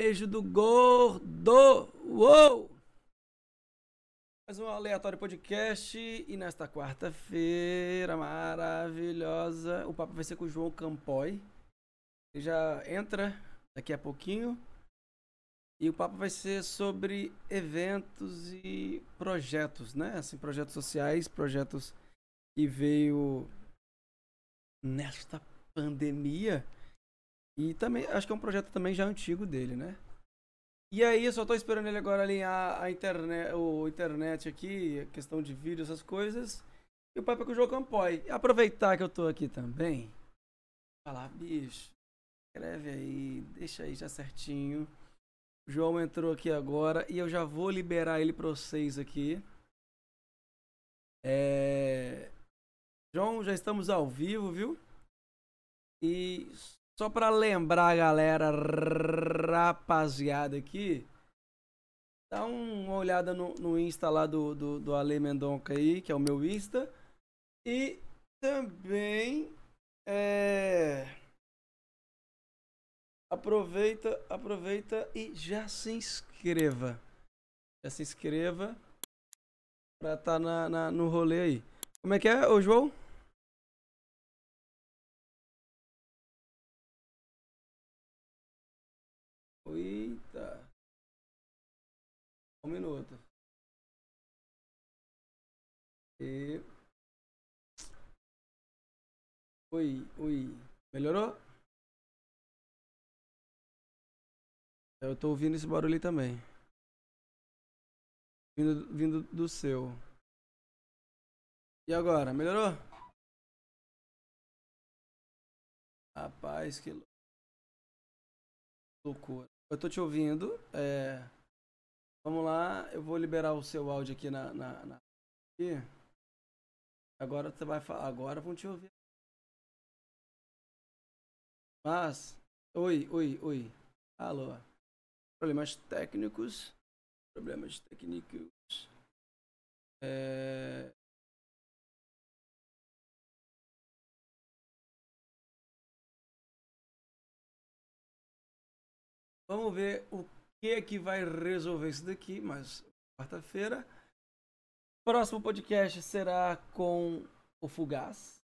Beijo do gordo! Uou! Mais um aleatório podcast e nesta quarta-feira maravilhosa, o papo vai ser com o João Campoy. Ele já entra daqui a pouquinho. E o papo vai ser sobre eventos e projetos, né? Assim, projetos sociais, projetos que veio nesta pandemia. E também, acho que é um projeto também já antigo dele, né? E aí, eu só tô esperando ele agora alinhar a internet, o internet aqui, a questão de vídeo, essas coisas. E o papo é com o João Campoy. E aproveitar que eu tô aqui também. Falar, bicho, escreve aí, deixa aí já certinho. O João entrou aqui agora e eu já vou liberar ele pra vocês aqui. É... João, já estamos ao vivo, viu? E só para lembrar a galera rapaziada aqui, dá uma olhada no, no Insta lá do, do, do Ale Mendonca aí, que é o meu Insta. E também é, aproveita, aproveita e já se inscreva. Já se inscreva pra estar tá na, na, no rolê aí. Como é que é, ô João? Eita. Um minuto. E... Oi, oi. Melhorou? Eu tô ouvindo esse barulho também. Vindo, vindo do seu. E agora, melhorou? Rapaz, que loucura. Eu tô te ouvindo. É... Vamos lá, eu vou liberar o seu áudio aqui na. na, na... Aqui. Agora você vai falar. Agora vão te ouvir. Mas. Oi, oi, oi. Alô. Problemas técnicos. Problemas técnicos. É... Vamos ver o que é que vai resolver isso daqui, mas quarta-feira. Próximo podcast será com o Fugaz.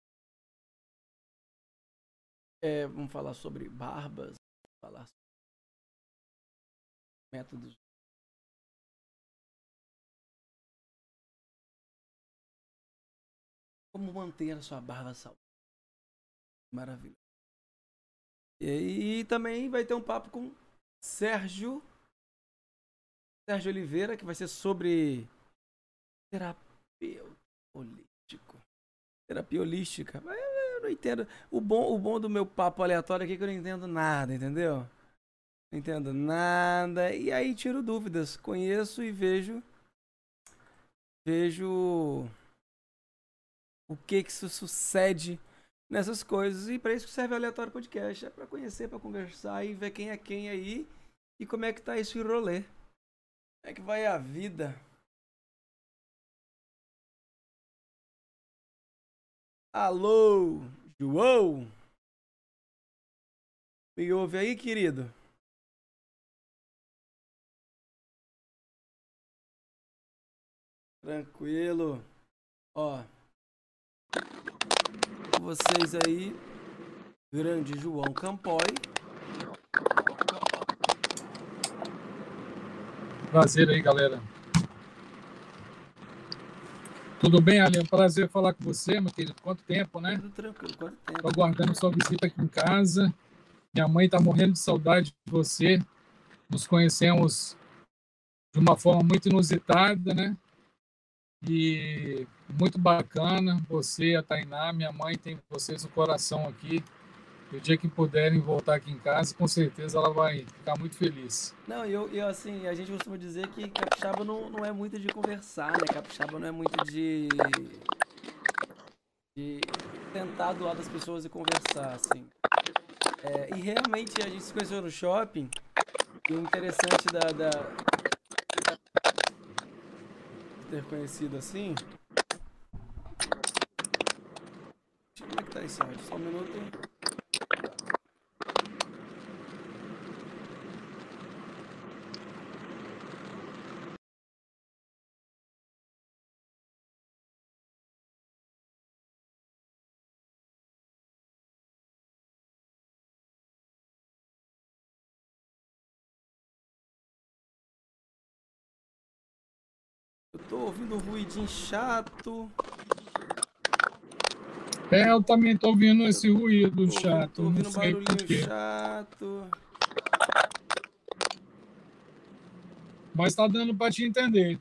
É, vamos falar sobre barbas, falar sobre métodos. Como manter a sua barba saudável. Maravilha. E, e também vai ter um papo com Sérgio Sérgio Oliveira, que vai ser sobre terapia holístico. Terapia holística. Eu não entendo. O bom, o bom do meu papo aleatório aqui é que eu não entendo nada, entendeu? Não entendo nada. E aí tiro dúvidas. Conheço e vejo. Vejo o que que isso sucede nessas coisas. E para isso que serve o Aleatório Podcast. É para conhecer, para conversar e ver quem é quem aí e como é que tá esse rolê. Como é que vai a vida? Alô, João? Me ouve aí, querido? Tranquilo. Ó. Vocês aí, grande João Campoy. Prazer aí, galera. Tudo bem, Ali? Um prazer falar com você, meu querido. Quanto tempo, né? Tudo tranquilo, quanto tempo. Tô aguardando sua visita aqui em casa. Minha mãe tá morrendo de saudade de você. Nos conhecemos de uma forma muito inusitada, né? E muito bacana. Você, a Tainá, minha mãe tem vocês no coração aqui. O dia que puderem voltar aqui em casa, com certeza ela vai ficar muito feliz. Não, eu, eu assim, a gente costuma dizer que capixaba não, não é muito de conversar, né? Capixaba não é muito de. de tentar do lado das pessoas e conversar, assim. É, e realmente a gente se conheceu no shopping. E o interessante da, da. Ter conhecido assim. Como é que tá? Só um minuto. Tô ouvindo um ruidinho chato. É, eu também tô ouvindo esse ruído Tô, chato. tô ouvindo um barulhinho chato. Mas tá dando pra te entender.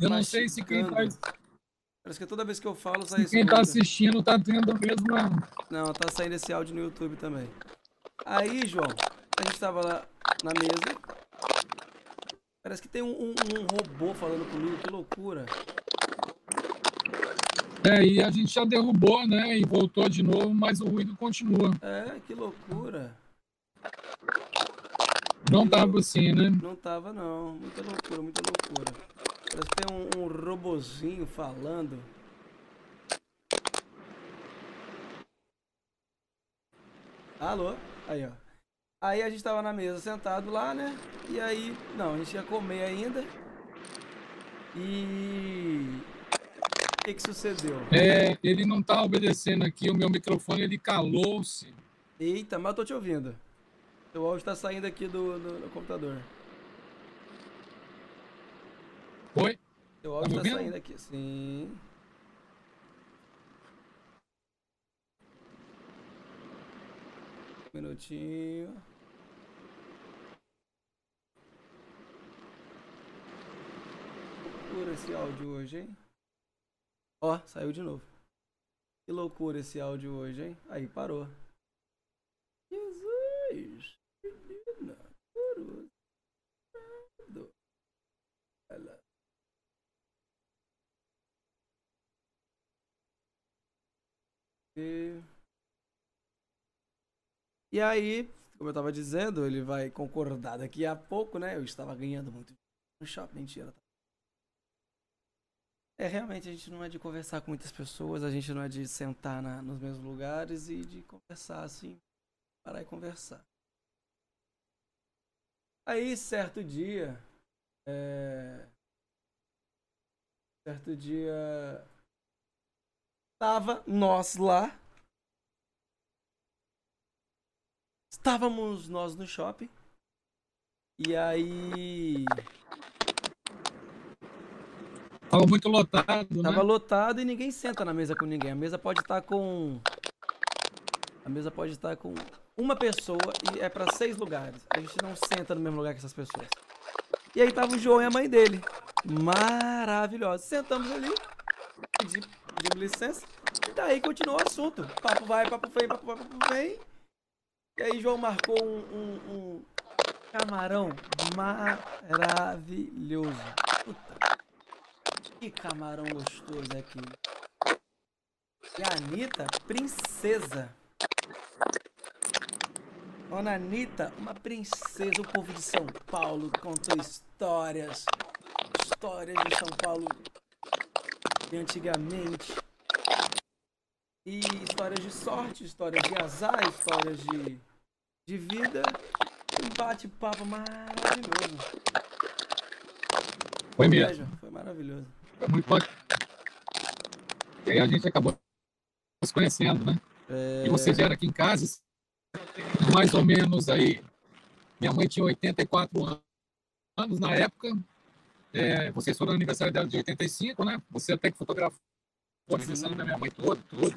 Eu não sei se quem tá, mastigando. Parece que toda vez que eu falo sai quem tá assistindo tá tendo a mesma. Não, tá saindo esse áudio no YouTube também. Aí, João, a gente tava lá na mesa. Parece que tem um, um- um robô falando comigo, que loucura. É, e a gente já derrubou, né? E voltou de novo, mas o ruído continua. É, que loucura. Não tava assim, né? Não tava não. Muita loucura, muita loucura. Parece que tem um, um robozinho falando. Alô? Aí, ó. Aí a gente tava na mesa sentado lá, né? E aí, não, a gente ia comer ainda. E o que que sucedeu? É, ele não tá obedecendo aqui, o meu microfone ele calou-se. Eita, mas eu tô te ouvindo. Seu áudio tá saindo aqui do, do- do computador. Foi? Seu áudio tá ouvindo? saindo aqui. Sim. Um minutinho. Loucura esse áudio hoje, hein? Ó, saiu de novo. Que loucura esse áudio hoje, hein? Aí, parou. Jesus! Menina. E... e aí, como eu tava dizendo, ele vai concordar daqui a pouco, né? Eu estava ganhando muito no shopping, mentira. É, realmente a gente não é de conversar com muitas pessoas, a gente não é de sentar na- nos mesmos lugares e de conversar assim, parar e conversar. Aí, certo dia, é... certo dia, tava nós lá, estávamos nós no shopping, e aí Tava muito lotado, né? Tava lotado e ninguém senta na mesa com ninguém. A mesa pode estar com. A mesa pode estar com uma pessoa e é pra seis lugares. A gente não senta no mesmo lugar que essas pessoas. E aí tava o João e a mãe dele. Maravilhosos. Sentamos ali, pedi- pedimos licença. E daí continuou o assunto. Papo vai, papo vem, papo vai, papo vem. E aí João marcou um, um- um camarão maravilhoso. Puta que camarão gostoso aquele. E a Anitta, princesa. Dona Anitta, uma princesa. O povo de São Paulo contou histórias. Histórias de São Paulo de antigamente. E histórias de sorte, histórias de azar, histórias de, de vida. Um bate-papo maravilhoso. Foi mesmo. Foi maravilhoso. Muito bacana. E aí a gente acabou nos conhecendo, né? É, E vocês vieram aqui em casa, mais ou menos aí. Minha mãe tinha 84 an- anos na época. É, vocês foram no aniversário dela de 85, né? Você até que fotografou o aniversário da minha mãe todo, tudo.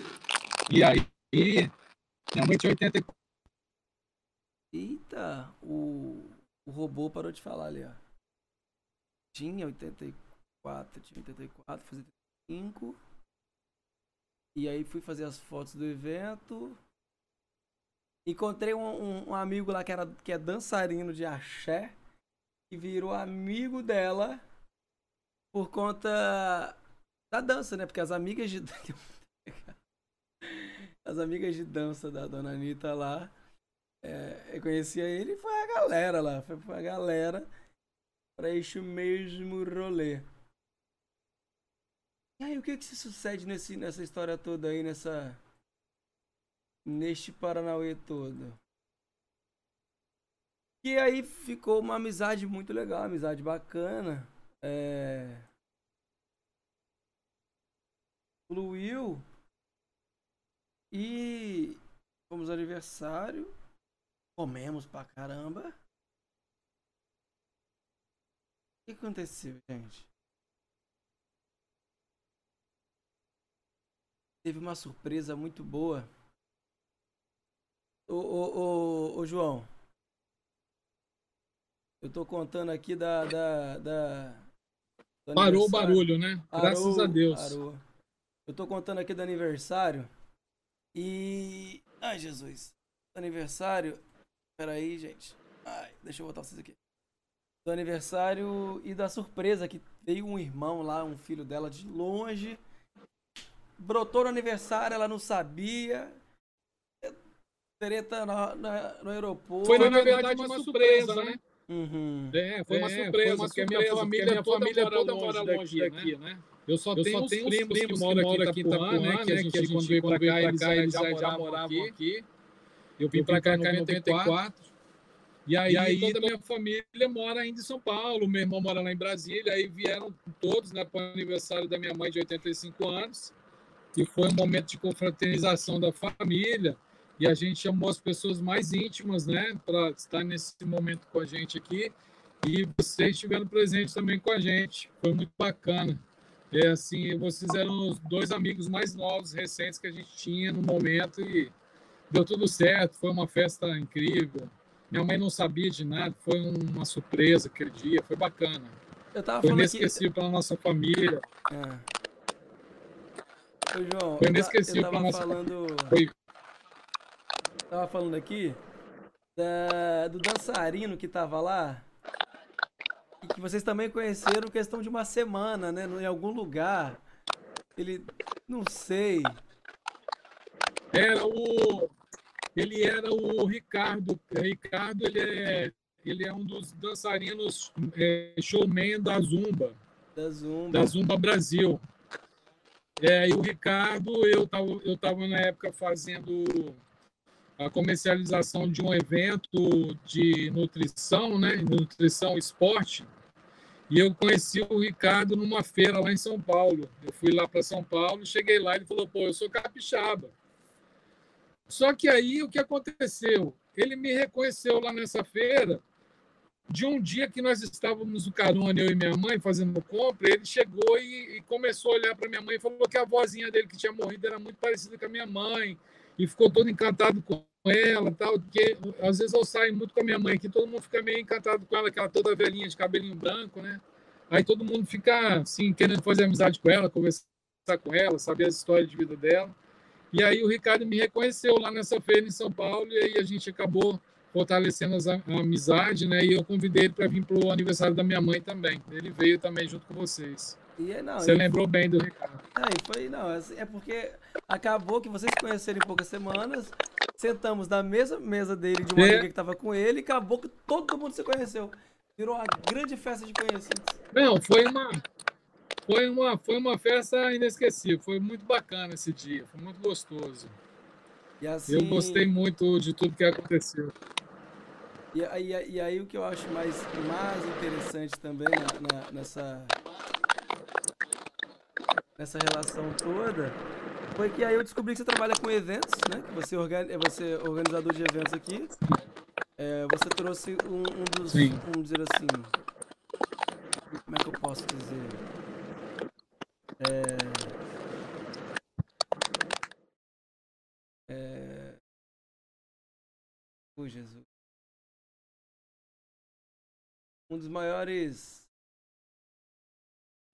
E aí, minha mãe tinha 84. Eita, o, o robô parou de falar ali, ó. Tinha 84, tinha 84, fazia 85. E aí fui fazer as fotos do evento. Encontrei um, um- um amigo lá que, era, que é dançarino de axé. Que virou amigo dela por conta da dança, né? Porque as amigas de. As amigas de dança da dona Anitta lá. É, eu conhecia ele e foi a galera lá. Foi, a galera pra este mesmo rolê. E aí, o que que se sucede nesse, nessa história toda aí, nessa. Neste Paranauê todo? E aí ficou uma amizade muito legal, amizade bacana. É... Fluiu. E fomos aniversário. Comemos pra caramba. O que aconteceu, gente? Teve uma surpresa muito boa. Ô, ô, ô, ô João. Eu tô contando aqui da. da, da Parou o barulho, né? Parou, Graças a Deus. Parou. Eu tô contando aqui do aniversário. E. Ai, Jesus. Aniversário. Peraí, gente. Ai, deixa eu botar vocês aqui. Do aniversário e da surpresa que veio um irmão lá, um filho dela de longe. Brotou no aniversário, ela não sabia. Treta no, no, no aeroporto. Foi, na verdade, uma, uma surpresa, surpresa, né? né? Uhum. É, foi uma surpresa, foi uma porque, surpresa, minha família, minha toda, família mora toda mora longe daqui, daqui né? né? Eu só eu tenho só tenho primos, primos que, moram aqui em Itapuã, né? Que a gente, que a gente quando veio pra cá, eles, cá, eles já, já moravam aqui. Eu vim pra cá em 94. E aí, e aí toda a minha família mora ainda em São Paulo, meu irmão mora lá em Brasília, aí vieram todos né, para o aniversário da minha mãe de 85 anos, e foi um momento de confraternização da família, e a gente chamou as pessoas mais íntimas, né, para estar nesse momento com a gente aqui, e vocês estiveram presentes também com a gente, foi muito bacana. É assim, vocês eram os dois amigos mais novos, recentes que a gente tinha no momento, e deu tudo certo, foi uma festa incrível. Minha mãe não sabia de nada, foi uma surpresa aquele dia, foi bacana. Eu tava foi inesquecível que... para nossa família. É. Ô, João, foi inesquecível para nossa falando... Foi. Tava falando aqui da... do dançarino que tava lá e que vocês também conheceram questão de uma semana, né? Em algum lugar. Ele. Não sei. Era o ele era o Ricardo. Ricardo ele é, ele é um dos dançarinos é, showman da Zumba. Da Zumba. Da Zumba Brasil. É, e o Ricardo, eu estava eu tava na época fazendo a comercialização de um evento de nutrição, né? Nutrição esporte. E eu conheci o Ricardo numa feira lá em São Paulo. Eu fui lá para São Paulo, cheguei lá e ele falou: pô, eu sou capixaba. Só que aí o que aconteceu? Ele me reconheceu lá nessa feira. De um dia que nós estávamos no carona, eu e minha mãe, fazendo compra, ele chegou e, e começou a olhar para minha mãe e falou que a vozinha dele que tinha morrido era muito parecida com a minha mãe. E ficou todo encantado com ela, tal, porque às vezes eu saio muito com a minha mãe aqui, todo mundo fica meio encantado com ela, aquela toda velhinha de cabelinho branco, né? Aí todo mundo fica assim querendo fazer amizade com ela, conversar com ela, saber as histórias de vida dela. E aí o Ricardo me reconheceu lá nessa feira em São Paulo e aí a gente acabou fortalecendo a amizade, né? E eu convidei ele para vir para o aniversário da minha mãe também. Ele veio também junto com vocês. E, é, não, Você lembrou bem do Ricardo. Não, foi, não, assim, é porque acabou que vocês conheceram em poucas semanas, sentamos na mesma mesa dele, de uma é. amiga que estava com ele, e acabou que todo mundo se conheceu. Virou uma grande festa de conhecidos. Não, foi uma, foi uma, foi uma festa inesquecível, foi muito bacana esse dia, foi muito gostoso. Assim, eu gostei muito de tudo que aconteceu. E aí, e aí o que eu acho mais, mais interessante também na, na, nessa, nessa relação toda foi que aí eu descobri que você trabalha com eventos, né? Que você, organ, é você é organizador de eventos aqui. É, você trouxe um, um dos, Sim. vamos dizer assim, como é que eu posso dizer? É... É... Oh, Jesus. Um dos maiores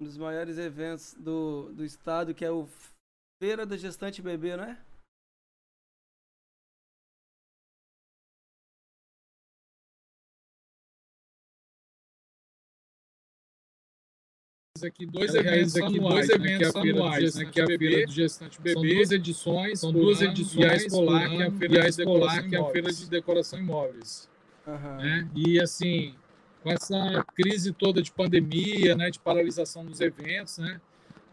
um dos maiores eventos do, do estado, que é o Feira da Gestante Bebê, não é? aqui dois eventos aqui anuais, dois eventos né, anuais, né, que é a feira do gestante bebê. São duas edições, são duas edições e a escolar, que é a feira, a escolar, que é a feira de decoração imóveis. Uhum. Né? E assim, com essa crise toda de pandemia, né, de paralisação dos eventos, né,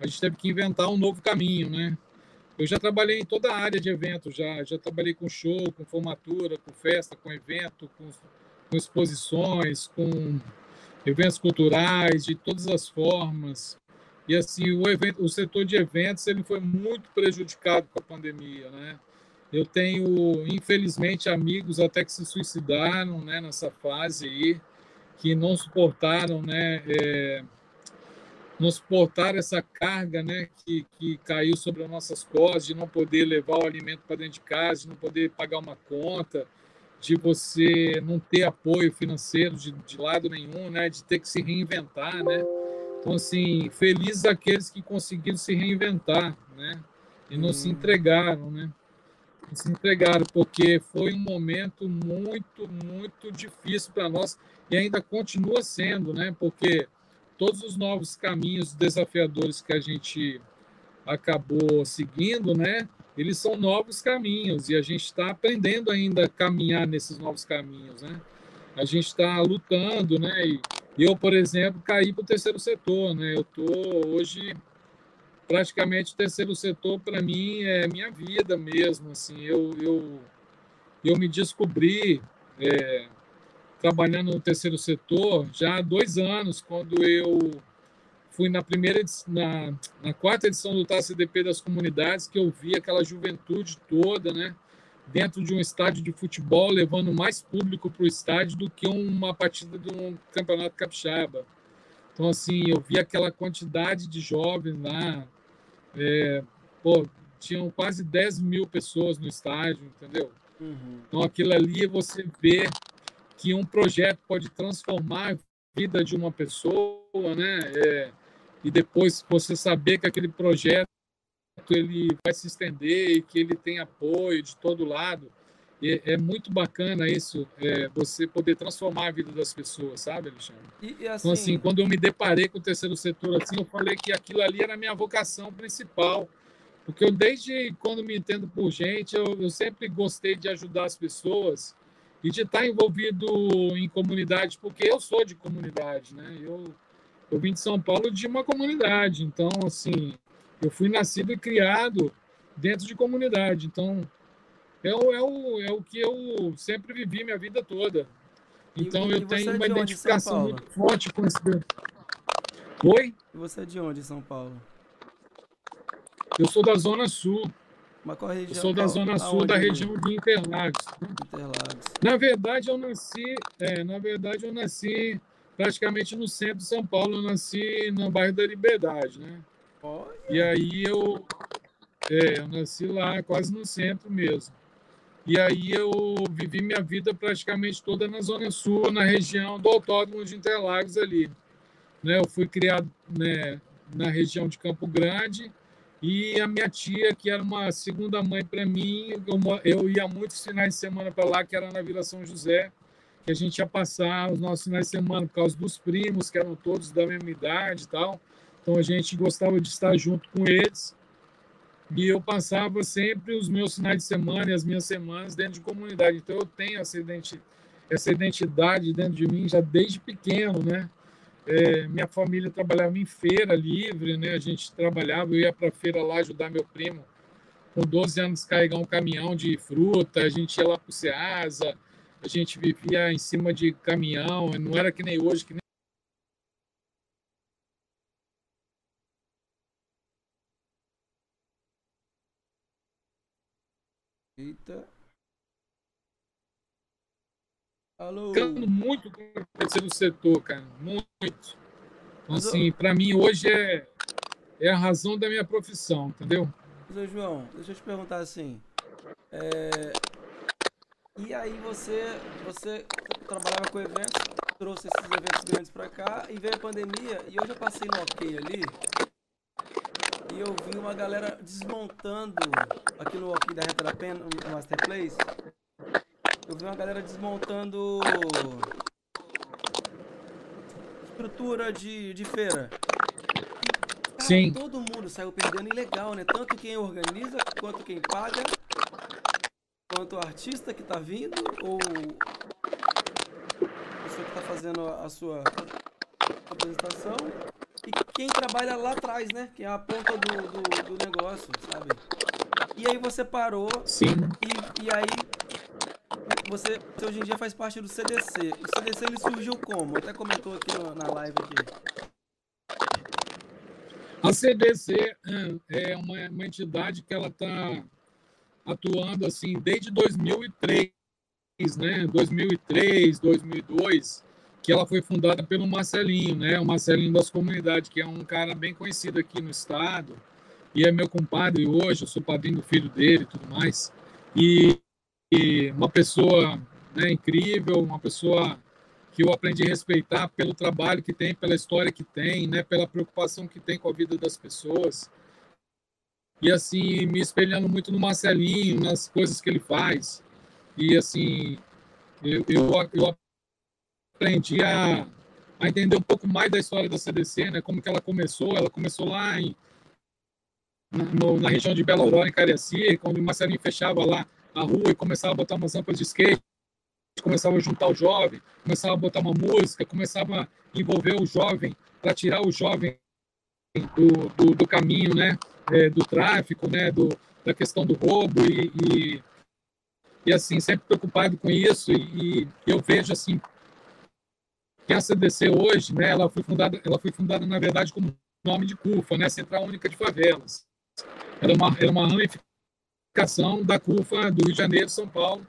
a gente teve que inventar um novo caminho, né? Eu já trabalhei em toda a área de eventos, já, já trabalhei com show, com formatura, com festa, com evento, com, com exposições, com eventos culturais de todas as formas. E assim, o evento, o setor de eventos, ele foi muito prejudicado com a pandemia, né? Eu tenho, infelizmente, amigos até que se suicidaram, né, nessa fase aí, que não suportaram, né, é, não suportaram essa carga né, que, que caiu sobre as nossas costas, de não poder levar o alimento para dentro de casa, de não poder pagar uma conta, de você não ter apoio financeiro de, de lado nenhum, né, de ter que se reinventar. Né? Então, assim, felizes aqueles que conseguiram se reinventar né, e não hum. se entregaram. Né? Se entregaram, porque foi um momento muito, muito difícil para nós e ainda continua sendo, né? Porque todos os novos caminhos desafiadores que a gente acabou seguindo, né? Eles são novos caminhos e a gente está aprendendo ainda a caminhar nesses novos caminhos, né? A gente está lutando, né? E eu, por exemplo, caí para o terceiro setor, né? Eu estou hoje praticamente o terceiro setor para mim é minha vida mesmo, assim. Eu eu eu me descobri é, trabalhando no terceiro setor já há dois anos, quando eu fui na primeira na, na quarta edição do TACDP das comunidades, que eu vi aquela juventude toda, né? Dentro de um estádio de futebol, levando mais público para o estádio do que uma partida de um campeonato capixaba. Então, assim, eu vi aquela quantidade de jovens lá. É, pô, tinham quase 10 mil pessoas no estádio, entendeu? Uhum. Então, aquilo ali você vê que um projeto pode transformar a vida de uma pessoa, né? É, e depois você saber que aquele projeto ele vai se estender e que ele tem apoio de todo lado. É, é muito bacana isso, é, você poder transformar a vida das pessoas, sabe, Alexandre? E, e assim... Então, assim, quando eu me deparei com o terceiro setor, assim, eu falei que aquilo ali era a minha vocação principal. Porque eu, desde quando me entendo por gente, eu, eu sempre gostei de ajudar as pessoas e de estar envolvido em comunidade, porque eu sou de comunidade, né? Eu, eu vim de São Paulo de uma comunidade, então, assim, eu fui nascido e criado dentro de comunidade, então é o, é o, é o que eu sempre vivi minha vida toda. Então, e, eu tenho é uma identificação muito forte com esse. Oi? E você é de onde, São Paulo? Eu sou da Zona Sul. Mas qual região? Eu sou da zona sul da região de Interlagos. Interlagos. Na verdade, eu nasci, é, na verdade, eu nasci praticamente no centro de São Paulo. Eu nasci no bairro da Liberdade, né? Olha. E aí eu, é, eu nasci lá, quase no centro mesmo. E aí eu vivi minha vida praticamente toda na Zona Sul, na região do Autódromo de Interlagos ali. Né? Eu fui criado né, na região de Campo Grande, e a minha tia, que era uma segunda mãe para mim, eu, ia muitos finais de semana para lá, que era na Vila São José, que a gente ia passar os nossos finais de semana por causa dos primos, que eram todos da mesma idade e tal. Então a gente gostava de estar junto com eles. E eu passava sempre os meus finais de semana e as minhas semanas dentro de comunidade. Então eu tenho essa identidade, essa identidade dentro de mim já desde pequeno, né? É, minha família trabalhava em feira livre, né? A gente trabalhava, eu ia para feira lá ajudar meu primo com 12 anos carregar um caminhão de fruta, a gente ia lá para o Ceasa, a gente vivia em cima de caminhão, não era que nem hoje, que nem Eita. Alô. Ficando muito com o terceiro setor, cara. Muito. Então, assim, para mim hoje é, é a razão da minha profissão, entendeu? Zé João, deixa eu te perguntar assim. É... E aí você, você trabalhava com eventos, trouxe esses eventos grandes para cá e veio a pandemia e eu já passei no OK ali e eu vi uma galera desmontando aqui no OK da Reta da Pena, no Master Place, eu vi uma galera desmontando estrutura de, de feira. Cara, Sim. todo mundo saiu perdendo ilegal, né? Tanto quem organiza, quanto quem paga, quanto o artista que tá vindo, ou a pessoa que tá fazendo a sua apresentação. Quem trabalha lá atrás, né? Que é a ponta do, do, do negócio, sabe? E aí você parou. Sim. E, e aí você, você hoje em dia faz parte do CDC. O CDC ele surgiu como? Até comentou aqui na live aqui. A CDC é uma, uma entidade que ela está atuando assim desde 2003, né? 2003, 2002, que ela foi fundada pelo Marcelinho, né? O Marcelinho das Comunidades, que é um cara bem conhecido aqui no estado e é meu compadre hoje, eu sou padrinho do filho dele e tudo mais. E, e uma pessoa né, incrível, uma pessoa que eu aprendi a respeitar pelo trabalho que tem, pela história que tem, né, pela preocupação que tem com a vida das pessoas. E assim, me espelhando muito no Marcelinho, nas coisas que ele faz. E assim, eu, eu, eu aprendi a, a entender um pouco mais da história da CDC, né, como que ela começou. Ela começou lá em, no, na região de Belo Aurora, em Cariacica, quando o Marcelinho fechava lá a rua e começava a botar umas rampas de skate começava a juntar o jovem, começava a botar uma música, começava a envolver o jovem para tirar o jovem do, do, do caminho, né, é, do tráfico, né, do, da questão do roubo e, e, e, assim sempre preocupado com isso. E, e, eu vejo assim que a CDC hoje, né, ela foi fundada, ela foi fundada na verdade como nome de CUFA, né, Central Única de Favelas. Era uma, era uma ramificação da CUFA do Rio de Janeiro, São Paulo,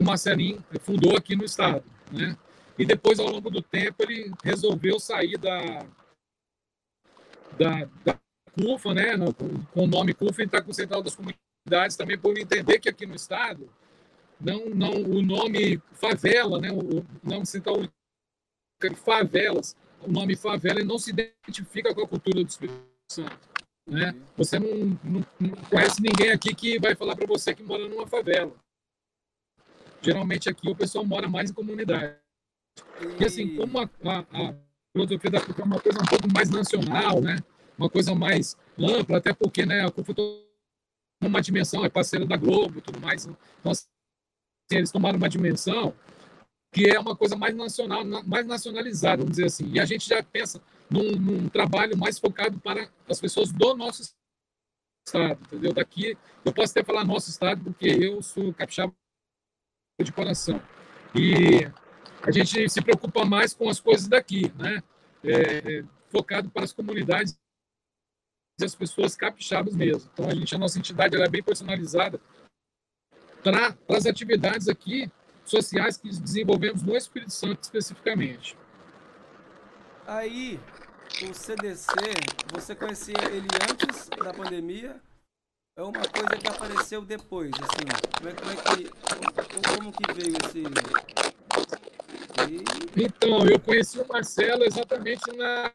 o Marcelinho fundou aqui no estado, né? E depois, ao longo do tempo, ele resolveu sair da, da, da CUFA, né? Com o nome CUFA, entrar com o Central das Comunidades também, por entender que aqui no estado, não, não, o nome favela, né? O nome Central de Favelas, o nome favela não se identifica com a cultura do Espírito Santo. Né? Você não, não, não conhece ninguém aqui que vai falar para você que mora numa favela. Geralmente aqui o pessoal mora mais em comunidade. E assim, como a, a, a filosofia da cultura é uma coisa um pouco mais nacional, né? uma coisa mais ampla, até porque né, a CUFA uma dimensão, é parceira da Globo tudo mais. Então, assim, eles tomaram uma dimensão que é uma coisa mais nacional, mais nacionalizada, vamos dizer assim. E a gente já pensa num, num trabalho mais focado para as pessoas do nosso estado, entendeu? Daqui, eu posso até falar nosso estado, porque eu sou capixaba de coração. E a gente se preocupa mais com as coisas daqui, né? É, focado para as comunidades e as pessoas capixabas mesmo. Então, a gente, a nossa entidade ela é bem personalizada para as atividades aqui sociais que desenvolvemos no Espírito Santo especificamente. Aí, o CDC, você conhecia ele antes da pandemia é uma coisa que apareceu depois, assim. Como é, como é que. Como, como, que veio esse. E... Então, eu conheci o Marcelo exatamente na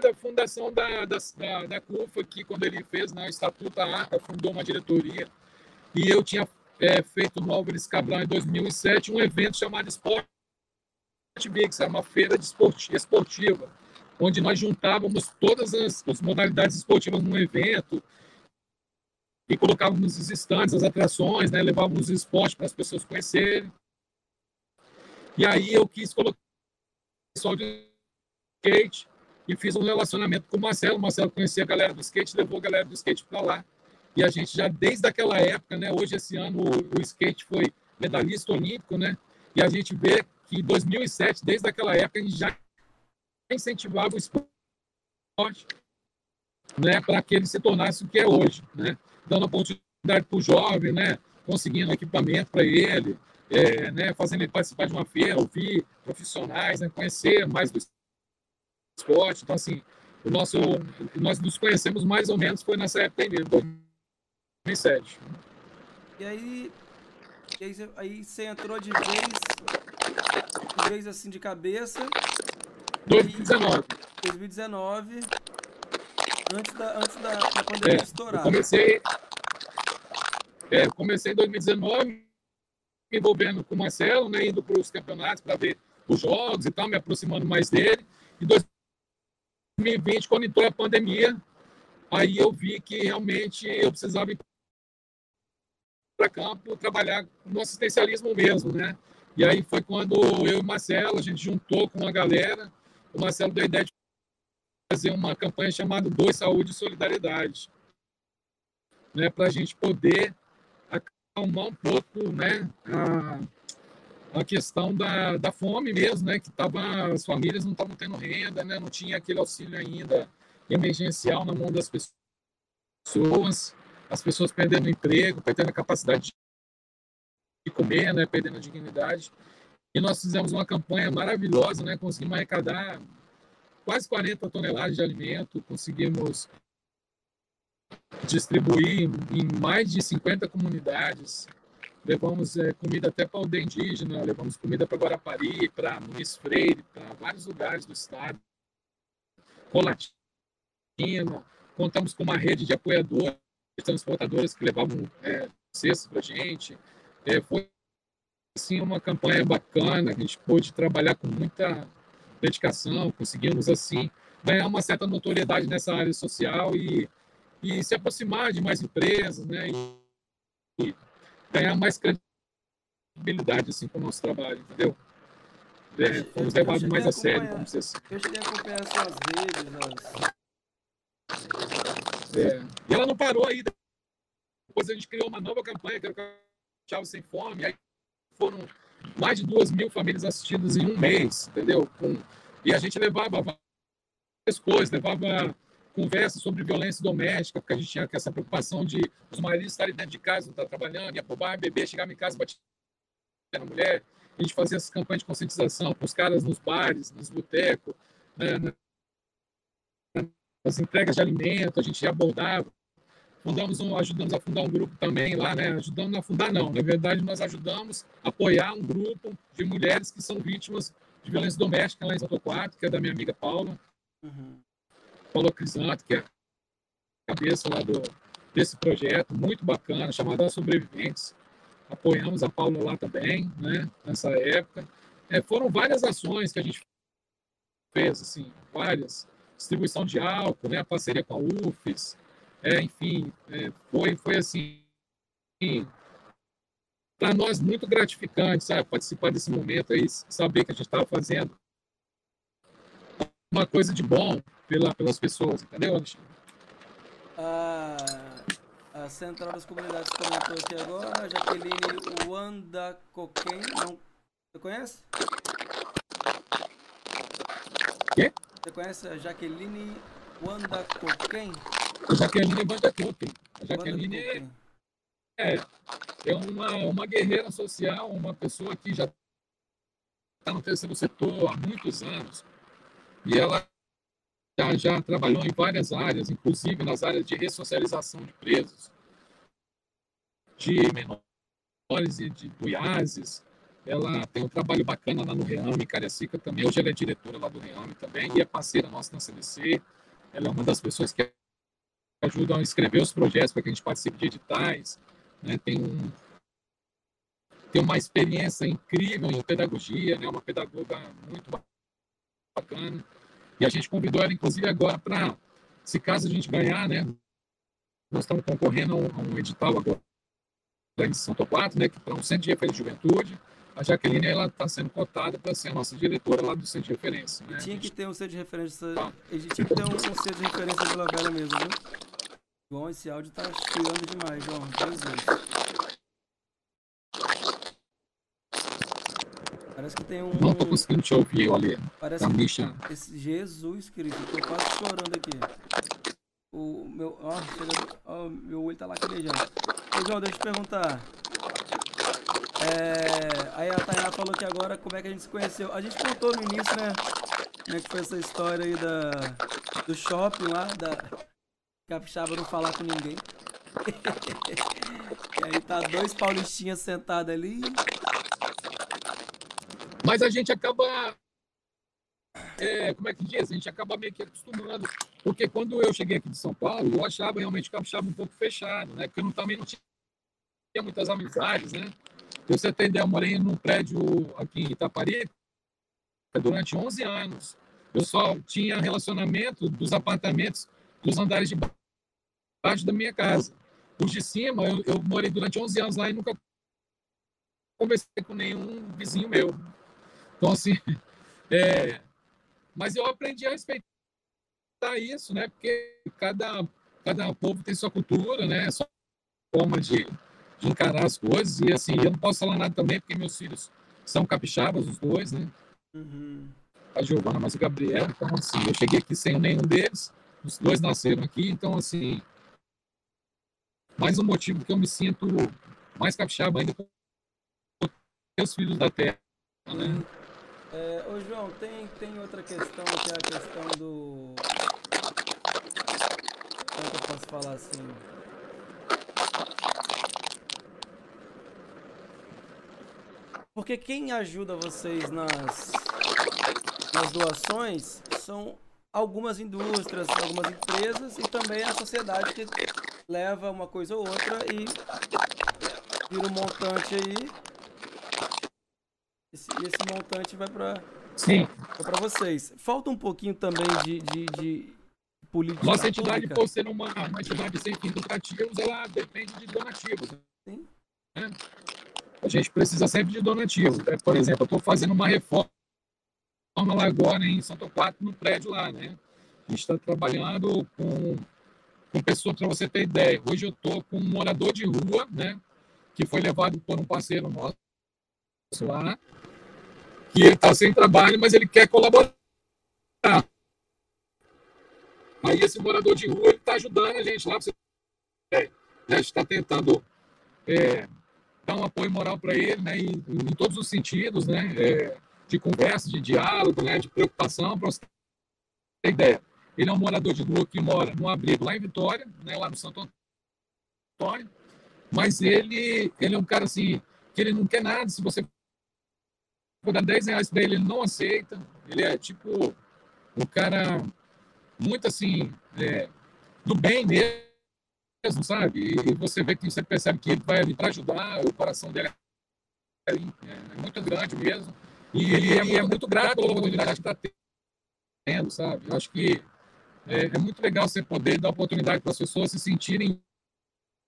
da fundação da, da, da, da CUFA, aqui, quando ele fez na né, Estatuto da Arca, fundou uma diretoria. E eu tinha é, feito no Álvares Cabral em 2007 um evento chamado Sport Mix, era uma feira esportiva onde nós juntávamos todas as, as modalidades esportivas num evento e colocávamos os estandes, as atrações, né? levávamos o esporte para as pessoas conhecerem. E aí eu quis colocar o pessoal de skate e fiz um relacionamento com o Marcelo. O Marcelo conhecia a galera do skate, levou a galera do skate para lá. E a gente já desde aquela época, né? Hoje esse ano o, o skate foi medalhista olímpico, né? E a gente vê que em 2007, desde aquela época, a gente já incentivava o esporte né, para que ele se tornasse o que é hoje, né, dando oportunidade para o jovem, né, conseguindo equipamento para ele, é, né, fazendo ele participar de uma feira, ouvir profissionais, né, conhecer mais do esporte. Então, assim, o nosso, nós nos conhecemos mais ou menos foi nessa época mesmo, 2007. E aí, e aí, aí você entrou de vez, de vez assim de cabeça 2019. 2019, antes da, antes da, da pandemia é, estourar. Comecei, é, comecei em 2019, me envolvendo com o Marcelo, né, indo para os campeonatos para ver os jogos e tal, me aproximando mais dele. Em 2020, quando entrou a pandemia, aí eu vi que realmente eu precisava ir para campo trabalhar no assistencialismo mesmo, né? E aí foi quando eu e o Marcelo, a gente juntou com a galera. O Marcelo deu a ideia de fazer uma campanha chamada Dois Saúde e Solidariedade, né, para a gente poder acalmar um pouco né, a, a questão da, da fome mesmo, né, que tava, as famílias não estavam tendo renda, né, não tinha aquele auxílio ainda emergencial na mão das pessoas, as pessoas perdendo emprego, perdendo a capacidade de comer, né, perdendo a dignidade. E nós fizemos uma campanha maravilhosa, né? Conseguimos arrecadar quase 40 toneladas de alimento, conseguimos distribuir em mais de 50 comunidades. Levamos é, comida até para o indígena, levamos comida para Guarapari, para Muniz Freire, para vários lugares do estado. Colatina, contamos com uma rede de apoiadores, transportadores que levavam é, cestas para a gente. É, foi assim, uma campanha bacana, a gente pôde trabalhar com muita dedicação, conseguimos assim ganhar uma certa notoriedade nessa área social e, e se aproximar de mais empresas, né? E, e ganhar mais credibilidade assim com o nosso trabalho, entendeu? É, fomos levados mais a, sério, vamos dizer assim. Eu cheguei a acompanhar as suas redes, é, e ela não parou aí. Depois a gente criou uma nova campanha, que era o Chave Sem Fome. Aí foram mais de duas mil famílias assistidas em um mês, entendeu? Com, e a gente levava várias coisas, levava conversas sobre violência doméstica, porque a gente tinha essa preocupação de os maridos estarem dentro de casa, não estar trabalhando, ia pro bar, beber, chegar em casa, bater na mulher. A gente fazia essas campanhas de conscientização com os caras nos bares, nos botecos, né, nas entregas de alimento, a gente abordava. Fundamos um, ajudamos a fundar um grupo também lá, né? Ajudamos a fundar, não. Na verdade, nós ajudamos a apoiar um grupo de mulheres que são vítimas de violência doméstica lá em Santo Quatro, que é da minha amiga Paula. Uhum. Paula Crisanto, que é a cabeça lá do, desse projeto, muito bacana, chamado Sobreviventes. Apoiamos a Paula lá também, né? Nessa época. É, foram várias ações que a gente fez, assim, várias distribuição de álcool, né, a parceria com a UFES, é, enfim, é, foi, foi assim, para nós muito gratificante, sabe, participar desse momento aí, saber que a gente estava fazendo uma coisa de bom pela, pelas pessoas, entendeu, Alexandre? A, a Central das Comunidades comentou aqui agora, Jaqueline Wanda Coquen, não, você conhece? Quê? Você conhece a Jaqueline Wanda Coquen? Jaqueline Wanda Coquen. A Jaqueline é, é uma, uma guerreira social, uma pessoa que já está no terceiro setor há muitos anos. E ela já, já trabalhou em várias áreas, inclusive nas áreas de ressocialização de presos, de menores e de Goiáses, ela tem um trabalho bacana lá no Reame, Cariacica também. Hoje ela é diretora lá do Reame também e é parceira nossa na CDC. Ela é uma das pessoas que ajudam a escrever os projetos para que a gente participe de editais. Né? Tem, um, tem uma experiência incrível em pedagogia, né? uma pedagoga muito bacana. E a gente convidou ela, inclusive, agora para, se caso a gente ganhar, né? nós estamos concorrendo a um, edital agora em São Torquato, né? para um centro de referência de juventude a Jaqueline ela está sendo cotada para ser a nossa diretora lá do centro de referência. Né? Tinha que ter um centro de referência. Tá. A gente tinha que ter um, um centro de referência Vila Velha mesmo, viu? João, esse áudio tá tirando demais, João. Jesus. Parece que tem um. Não tô conseguindo te ouvir, olha. Parece tá que. Esse Jesus Cristo, eu tô quase chorando aqui. O meu. Ó, chega... ó, meu olho tá lacrimejando. Ô, João, deixa eu te perguntar. É, aí a Tainá falou que agora como é que a gente se conheceu. A gente contou no início, né? Como é que foi essa história aí da, do shopping lá, da Capixaba não falar com ninguém. e aí tá dois paulistinhas sentados ali. Mas a gente acaba. É, como é que diz? A gente acaba meio que acostumando. Porque quando eu cheguei aqui de São Paulo, eu achava realmente o Capixaba um pouco fechado, né? Porque eu também não tinha muitas amizades, né? Pra você ter ideia, eu morei num prédio aqui em Itaparica durante 11 anos. Eu só tinha relacionamento dos apartamentos dos andares de baixo da minha casa. Os de cima, eu, eu morei durante 11 anos lá e nunca conversei com nenhum vizinho meu. Então, assim, é, mas eu aprendi a respeitar isso, né? Porque cada, cada povo tem sua cultura, né? Sua forma de encarar as coisas. E assim, eu não posso falar nada também, porque meus filhos são capixabas, os dois, né? Uhum. A Giovana, mas o Gabriel. Então, assim, eu cheguei aqui sem nenhum deles. Os dois nasceram aqui, então, assim. Mais um motivo que eu me sinto mais capixaba ainda com os filhos da terra. Né? É, ô João, tem, tem outra questão que é a questão do. Como é que eu posso falar assim? Porque quem ajuda vocês nas, nas doações são algumas indústrias, algumas empresas e também a sociedade que leva uma coisa ou outra e vira um montante aí. Esse, esse montante vai para para vocês. Falta um pouquinho também de, de, de política. Nossa entidade, por ser uma, uma entidade sem fins lucrativos, ela depende de donativos. Sim. Né? A gente precisa sempre de donativos. Né? Por exemplo, eu estou fazendo uma reforma lá agora em Santo Quatro, no prédio lá, né? A gente está trabalhando com, com pessoas, para você ter ideia. Hoje eu estou com um morador de rua, né? Que foi levado por um parceiro nosso lá, que ele está sem trabalho, mas ele quer colaborar. Aí esse morador de rua está ajudando a gente lá. Você... É, está tentando é, dar um apoio moral para ele, né? Em, em, todos os sentidos, né? É, de conversa, de diálogo, né? De preocupação, para você ter ideia. Ele é um morador de rua que mora num abrigo lá em Vitória, né? Lá no Santo Antônio. Mas ele, ele é um cara assim que ele não quer nada. Se você for dar 10 reais para ele, ele não aceita. Ele é tipo um cara muito assim, é, do bem mesmo, sabe? E você vê que você percebe que ele vai ali para ajudar, o coração dele é, é, muito grande mesmo. E ele é, é muito grato pela oportunidade que está tendo, sabe? Eu acho que é, é, muito legal você poder dar oportunidade para as pessoas se sentirem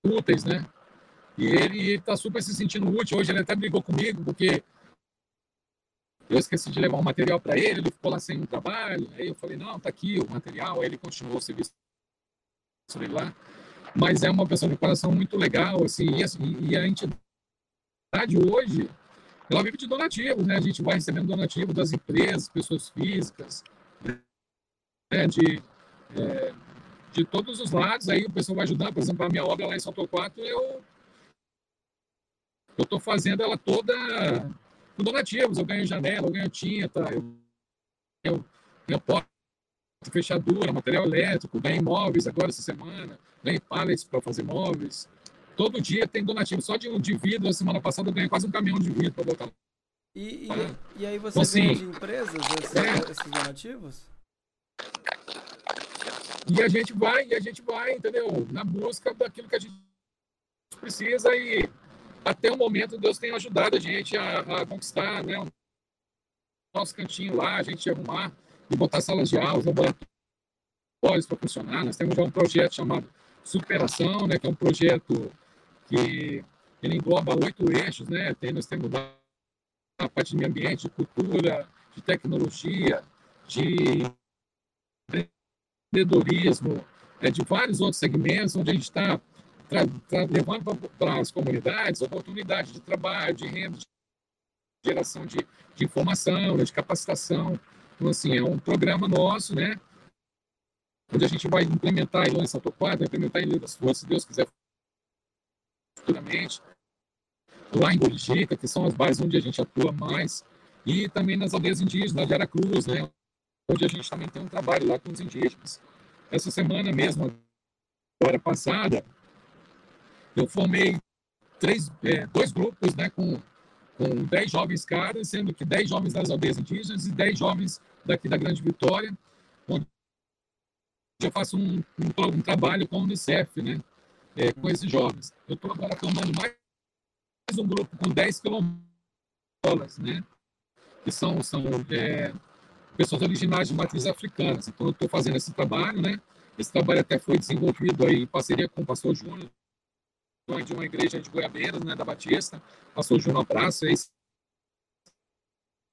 úteis, né? E ele está super se sentindo útil. Hoje ele até brigou comigo, porque eu esqueci de levar um material para ele, ele ficou lá sem trabalho. Aí eu falei, não, tá aqui o material. Aí ele continuou o serviço lá. Mas é uma pessoa de coração muito legal, assim, e, assim, e a entidade hoje, ela vive de donativos, né? A gente vai recebendo donativos das empresas, pessoas físicas, né? de, é, de todos os lados. Aí o pessoal vai ajudar, por exemplo, a minha obra lá em Salto Quatro, eu eu estou fazendo ela toda com donativos. Eu ganho janela, eu ganho tinta, eu ganho, ganho porta, fechadura, material elétrico, ganho imóveis agora essa semana, ganho pallets para fazer móveis. Todo dia tem donativo. Só de, de vidro, a semana passada eu ganhei quase um caminhão de vidro para botar. E, e, e, aí você então, assim, de empresas esses, é, esses donativos? E a gente vai, e a gente vai, entendeu? Na busca daquilo que a gente precisa e até o momento Deus tem ajudado a gente a, a conquistar né, o nosso cantinho lá, a gente arrumar e botar salas de aula, laboratórios para funcionar. Nós temos já um projeto chamado Superação, né, que é um projeto que ele engloba oito eixos, né? Tem, nós temos a parte de meio ambiente, de cultura, de tecnologia, de empreendedorismo, é, de vários outros segmentos onde a gente está levando para as comunidades oportunidades de trabalho, de renda, de geração de, de informação, né, de capacitação. Então, assim, é um programa nosso, né? Onde a gente vai implementar em Santo Quadro, implementar ele das Forças, se Deus quiser, futuramente. Lá em Bolijica, que são as bases onde a gente atua mais. E também nas aldeias indígenas de Aracruz, né? Onde a gente também tem um trabalho lá com os indígenas. Essa semana mesmo, agora passada, eu formei três, é, dois grupos né, com, com dez jovens cada, sendo que dez jovens das aldeias indígenas e dez jovens daqui da Grande Vitória, onde eu faço um, um, um trabalho com a Unicef, né, é, com esses jovens. Eu estou agora formando mais um grupo com dez quilombolas, né, que são, são é, pessoas originais de matriz africanas. Então, eu estou fazendo esse trabalho, né, esse trabalho até foi desenvolvido aí em parceria com o pastor Júnior, de uma igreja de Goiabeira, né, da Batista, pastor Júnior Praça, esse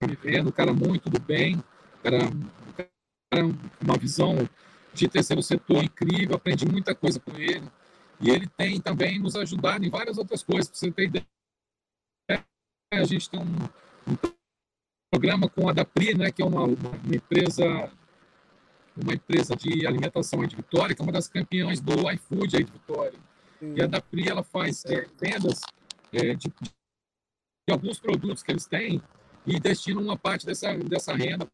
me vendo, cara muito do bem, cara, cara uma visão de terceiro setor incrível, aprendi muita coisa com ele, e ele tem também nos ajudado em várias outras coisas, para você ter ideia, a gente tem um, um programa com a Dapri, né, que é uma, uma, empresa uma empresa de alimentação de Vitória, que é uma das campeãs do iFood aí de Vitória. E a Dapri ela faz é, vendas é, de, de, alguns produtos que eles têm e destinam uma parte dessa, dessa renda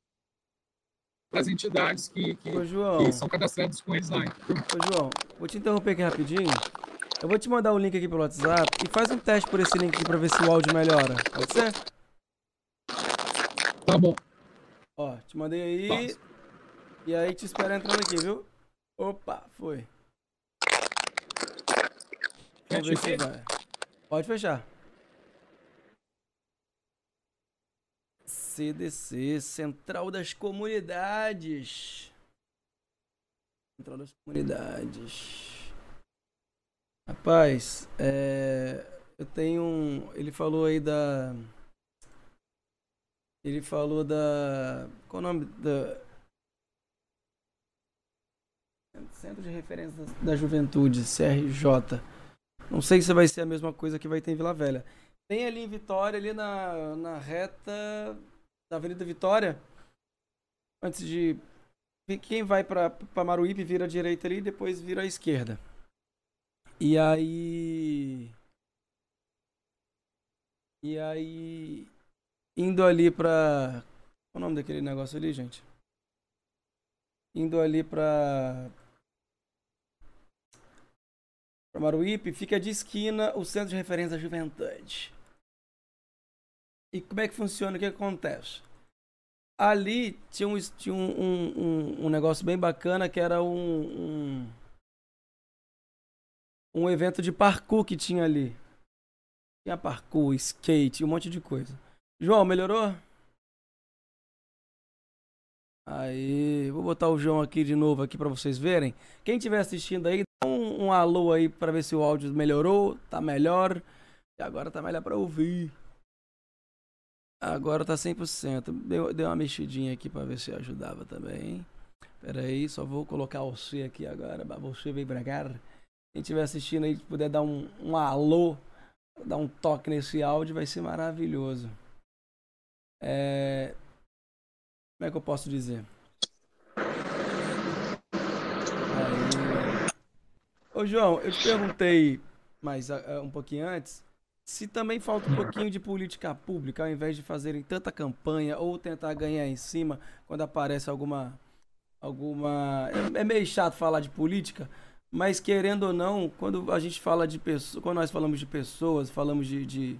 para as entidades que, que, Ô, João. que são cadastradas com eles lá. Ô, João, vou te interromper aqui rapidinho. Eu vou te mandar o link aqui pelo WhatsApp e faz um teste por esse link aqui pra ver se o áudio melhora. Pode ser? Tá bom. Ó, te mandei aí. Faço. E aí te espero entrando aqui, viu? Opa, foi. Vamos ver se vai. Pode fechar. CDC, Central das Comunidades. Central das Comunidades. Rapaz, é, eu tenho um. Ele falou aí da. Ele falou da. Qual o nome da. Centro de Referência da Juventude, CRJ. Não sei se vai ser a mesma coisa que vai ter em Vila Velha. Tem ali em Vitória, ali na, na reta da Avenida Vitória, antes de. Quem vai pra, pra Maruípe vira à direita ali e depois vira à esquerda. E aí. E aí. Indo ali pra. Qual o nome daquele negócio ali, gente? Indo ali pra. Maruípe, fica de esquina o Centro de Referência da Juventude. E como é que funciona? O que acontece? Ali tinha um, tinha um, um, um negócio bem bacana que era um, um, um evento de parkour que tinha ali. Tinha parkour, skate, um monte de coisa. João, melhorou? Aí, vou botar o João aqui de novo aqui para vocês verem. Quem estiver assistindo aí, dá um, um alô aí para ver se o áudio melhorou, tá melhor. E agora tá melhor para ouvir. Agora tá 100%. Deu, deu uma mexidinha aqui para ver se ajudava também. Pera aí, só vou colocar você aqui agora, você vem cá. Quem estiver assistindo aí, puder dar um, um alô, dar um toque nesse áudio, vai ser maravilhoso. É... Como é que eu posso dizer? Aí. Ô João, eu te perguntei, mas ah, um pouquinho antes, se também falta um pouquinho de política pública, ao invés de fazerem tanta campanha ou tentar ganhar em cima quando aparece alguma. alguma. É, é meio chato falar de política, mas querendo ou não, quando a gente fala de pessoas. Quando nós falamos de pessoas, falamos de. de.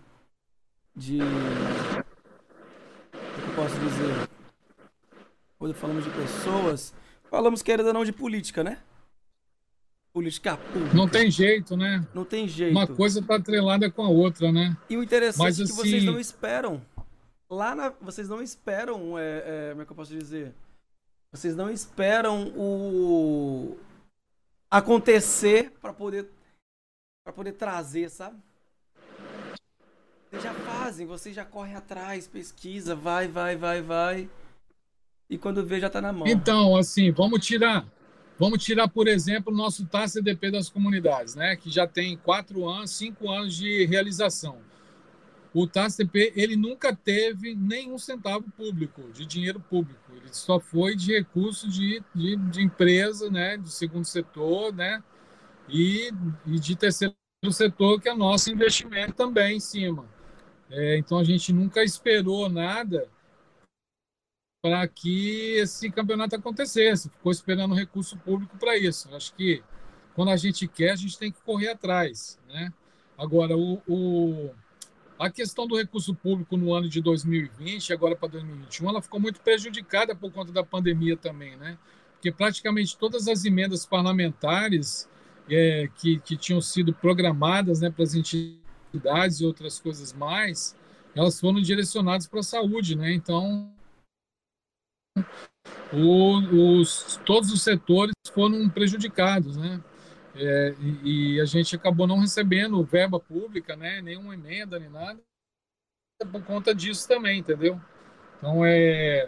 de... O que eu posso dizer? Quando falamos de pessoas, falamos querendo ou não de política, né? Política pública. Não tem jeito, né? Não tem jeito. Uma coisa tá atrelada com a outra, né? E o interessante Mas, é que vocês assim- não esperam. Lá na. Vocês não esperam. É, é, como é que eu posso dizer? Vocês não esperam o. acontecer pra poder. para poder trazer, sabe? Vocês já fazem, vocês já correm atrás, pesquisa, vai, vai, vai, vai. E quando vê, já tá na mão. Então, assim, vamos tirar, vamos tirar, por exemplo, o nosso TACDP das comunidades, né? Que já tem quatro anos, cinco anos de realização. O TACDP, ele nunca teve nenhum centavo público, de dinheiro público. Ele só foi de recurso de, de, de empresa, né? Do segundo setor, né? E, e de terceiro setor, que é nosso investimento também em cima. É, então, a gente nunca esperou nada para que esse campeonato acontecesse. Ficou esperando recurso público para isso. Acho que quando a gente quer, a gente tem que correr atrás. Né? Agora, o, o- a questão do recurso público no ano de 2020, agora para 2021, ela ficou muito prejudicada por conta da pandemia também, né? Porque praticamente todas as emendas parlamentares é, que, que tinham sido programadas né, para as entidades e outras coisas mais, elas foram direcionadas para a saúde, né? Então, o- os, todos os setores foram prejudicados, né? É, e, e a gente acabou não recebendo verba pública, né? Nenhuma emenda, nem nada, por conta disso também, entendeu? Então, é,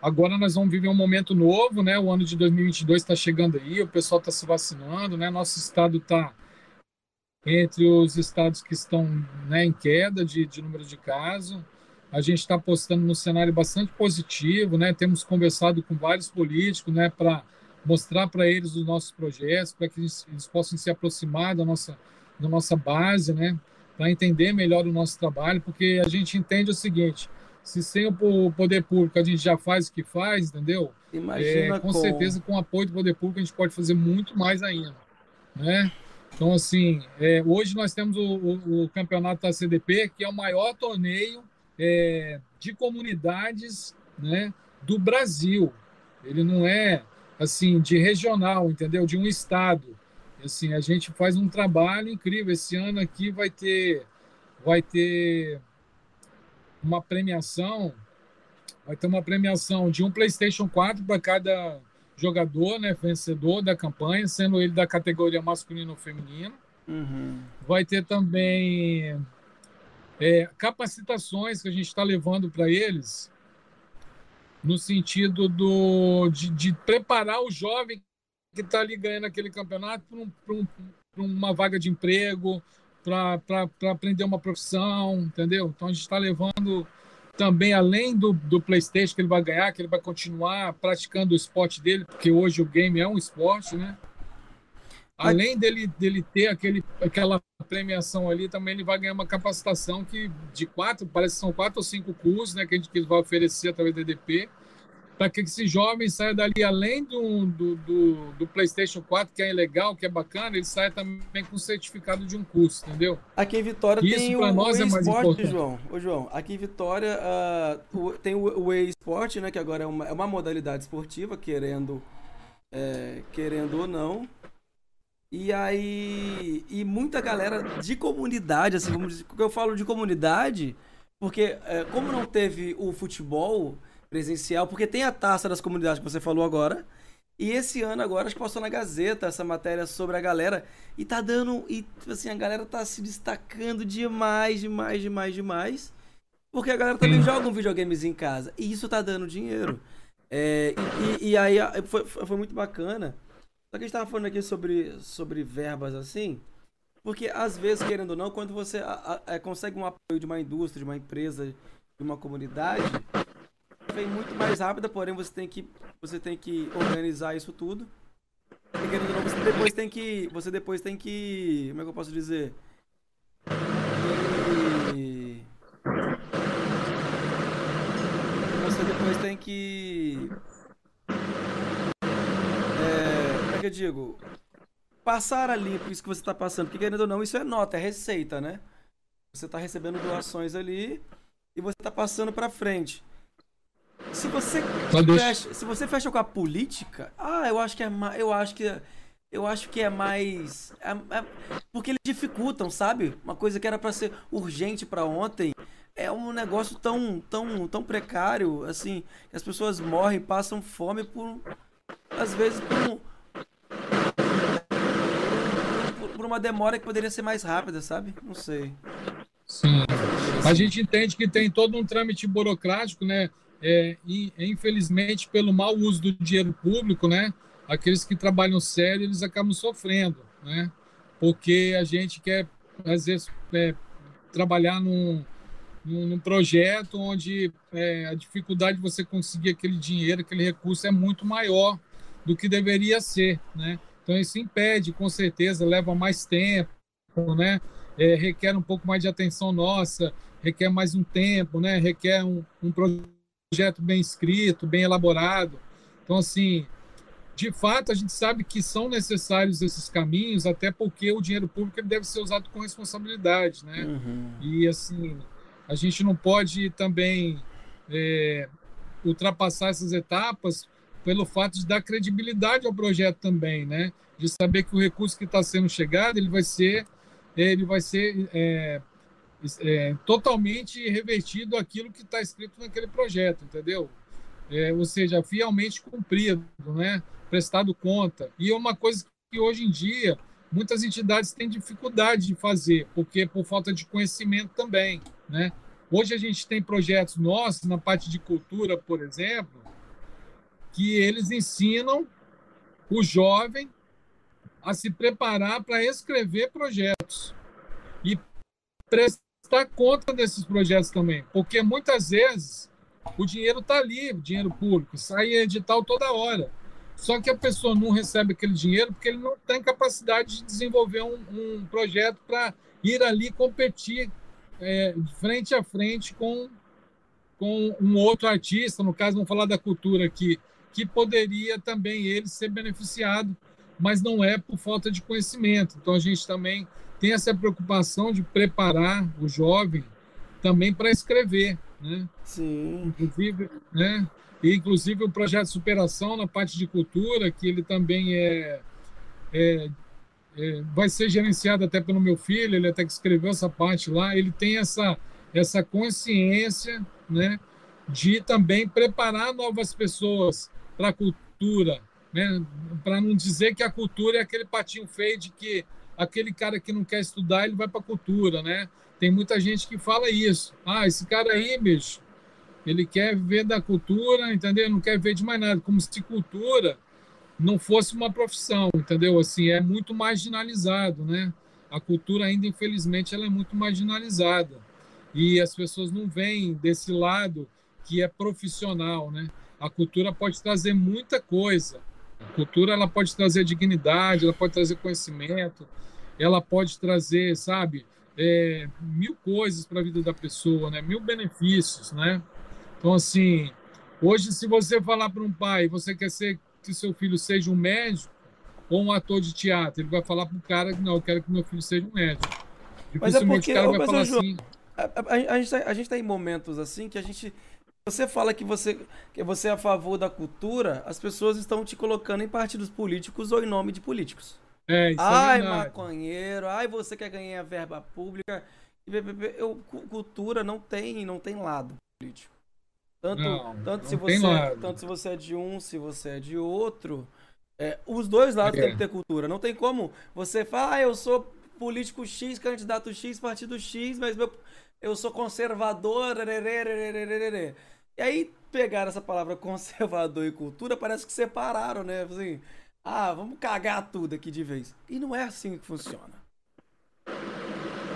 agora nós vamos viver um momento novo, né? O ano de 2022 está chegando aí, o pessoal está se vacinando, né? Nosso estado está entre os estados que estão né, em queda de, de número de casos. A gente está apostando num cenário bastante positivo, né? Temos conversado com vários políticos, né, para mostrar para eles os nossos projetos, para que eles, eles possam se aproximar da nossa, da nossa base, né, para entender melhor o nosso trabalho, porque a gente entende o seguinte: se sem o poder público a gente já faz o que faz, entendeu? Imagina é, com, com certeza com o apoio do poder público a gente pode fazer muito mais ainda, né? Então assim, é, hoje nós temos o, o, o, campeonato da CDP que é o maior torneio é, de comunidades, né, do Brasil. Ele não é assim de regional, entendeu? De um estado. Assim, a gente faz um trabalho incrível. Esse ano aqui vai ter vai ter uma premiação, vai ter uma premiação de um PlayStation 4 para cada jogador, né, vencedor da campanha, sendo ele da categoria masculino ou feminino. Uhum. Vai ter também é, capacitações que a gente está levando para eles, no sentido do, de, de preparar o jovem que está ali ganhando aquele campeonato para um, um, uma vaga de emprego, para aprender uma profissão, entendeu? Então a gente está levando também, além do, do PlayStation que ele vai ganhar, que ele vai continuar praticando o esporte dele, porque hoje o game é um esporte, né? Além dele, dele ter aquele, aquela premiação ali, também ele vai ganhar uma capacitação que de quatro, parece que são quatro ou cinco cursos, né, que a gente que vai oferecer através do EDP, para que esse jovem saia dali, além do, do, do, do, PlayStation 4, que é legal, que é bacana, ele saia também com certificado de um curso, entendeu? Aqui em Vitória Isso tem o, nós o é mais importante. João. Ô, João, aqui em Vitória uh, tem o, o e-sport, né, que agora é uma, é uma modalidade esportiva, querendo, é, querendo ou não. E aí. E muita galera de comunidade, assim, como eu falo de comunidade, porque é, como não teve o futebol presencial, porque tem a taça das comunidades que você falou agora. E esse ano agora acho que passou na Gazeta essa matéria sobre a galera e tá dando e tipo assim, a galera tá se destacando demais, demais, demais, demais. Porque a galera também joga um videogames em casa e isso tá dando dinheiro. É, e, e, aí foi, foi muito bacana. Só que a gente tava falando aqui sobre, sobre verbas assim, porque às vezes, querendo ou não, quando você a, a, é, consegue um apoio de uma indústria, de uma empresa, de uma comunidade, vem muito mais rápida, porém você tem que você tem que organizar isso tudo. E, não, você depois tem que você depois tem que como é que eu posso dizer? Você depois tem que é, que eu digo? Passar ali por isso que você está passando, porque querendo ou não, isso é nota, é receita, né? Você está recebendo doações ali e você está passando para frente. Se você fecha, se você fecha com a política, ah, eu acho que é eu acho que eu acho que é mais é, é, porque eles dificultam, sabe? Uma coisa que era para ser urgente para ontem é um negócio tão tão tão precário, assim, as pessoas morrem, passam fome por às vezes por um, por, uma demora que poderia ser mais rápida, sabe? Não sei. Sim. A gente entende que tem todo um trâmite burocrático, né? é, infelizmente, pelo mau uso do dinheiro público, né, aqueles que trabalham sério, eles acabam sofrendo, né, porque a gente quer, às vezes, é, trabalhar num, num, projeto onde é, a dificuldade de você conseguir aquele dinheiro, aquele recurso é muito maior do que deveria ser, né? Então isso impede, com certeza, leva mais tempo, né? É, requer um pouco mais de atenção nossa, requer mais um tempo, né? Requer um, um projeto bem escrito, bem elaborado. Então, assim, de fato, a gente sabe que são necessários esses caminhos, até porque o dinheiro público deve ser usado com responsabilidade, né? Uhum. E, assim, a gente não pode também é, ultrapassar essas etapas pelo fato de dar credibilidade ao projeto também, né? De saber que o recurso que está sendo chegado, ele vai ser, ele vai ser é, é, totalmente revertido aquilo que está escrito naquele projeto, entendeu? É, ou seja, fielmente cumprido, né? prestado conta. E é uma coisa que hoje em dia muitas entidades têm dificuldade de fazer, porque por falta de conhecimento também. Né? Hoje a gente tem projetos nossos, na parte de cultura, por exemplo, que eles ensinam o jovem a se preparar para escrever projetos e prestar conta desses projetos também, porque muitas vezes o dinheiro está ali, o dinheiro público, sai edital toda hora. Só que a pessoa não recebe aquele dinheiro porque ele não tem capacidade de desenvolver um, um projeto para ir ali competir é, frente a frente com com um outro artista, no caso, vamos falar da cultura aqui, que poderia também ele ser beneficiado, mas não é por falta de conhecimento. Então a gente também tem essa preocupação de preparar o jovem também para escrever, né? Sim. Inclusive, né? E, inclusive o projeto Superação na parte de cultura, que ele também é, é, é, vai ser gerenciado até pelo meu filho, ele até que escreveu essa parte lá, ele tem essa, essa consciência né, de também preparar novas pessoas para a cultura, né, para não dizer que a cultura é aquele patinho feio de que aquele cara que não quer estudar, ele vai para a cultura, né? Tem muita gente que fala isso. Ah, esse cara aí, bicho, ele quer viver da cultura, entendeu? Não quer ver de mais nada, como se cultura não fosse uma profissão, entendeu? Assim, é muito marginalizado, né? A cultura ainda, infelizmente, ela é muito marginalizada. E as pessoas não veem desse lado que é profissional, né? A cultura pode trazer muita coisa. A cultura ela pode trazer dignidade, ela pode trazer conhecimento, ela pode trazer, sabe, é, mil coisas para a vida da pessoa, né? Mil benefícios, né? Então, assim, hoje, se você falar para um pai, você quer ser que seu filho seja um médico ou um ator de teatro, ele vai falar para o cara que não, eu quero que meu filho seja um médico. Mas é porque, o cara vai falar João, assim. A, a, a, gente tá, a gente tá em momentos assim que a gente. Você fala que você, que você é a favor da cultura, as pessoas estão te colocando em partidos políticos ou em nome de políticos. É, isso é ai, é maconheiro, ai, você quer ganhar verba pública. Eu, cultura não tem, não tem lado político. Tanto, não, tanto, não se você, é, tanto se você é de um, se você é de outro. É, os dois lados é. têm que ter cultura. Não tem como você falar, ah, eu sou político X, candidato X, partido X, mas meu, eu sou conservador. E aí pegaram essa palavra conservador e cultura, parece que separaram, né? Assim, ah, vamos cagar tudo aqui de vez. E não é assim que funciona.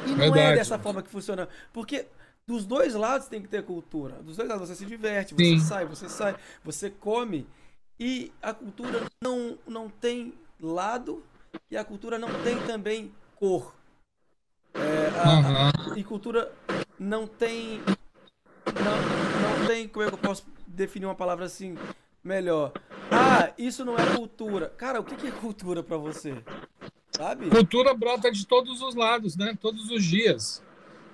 E não é Verdade. é dessa forma que funciona. Porque dos dois lados tem que ter cultura. Dos dois lados você se diverte, você Sim. sai, você sai, você come. E a cultura não, não tem lado e a cultura não tem também cor. É, a, a, e cultura não tem. Não, não tem. Como é que eu posso definir uma palavra assim melhor? Ah, isso não é cultura. Cara, o que é cultura para você? Sabe? Cultura brota de todos os lados, né? Todos os dias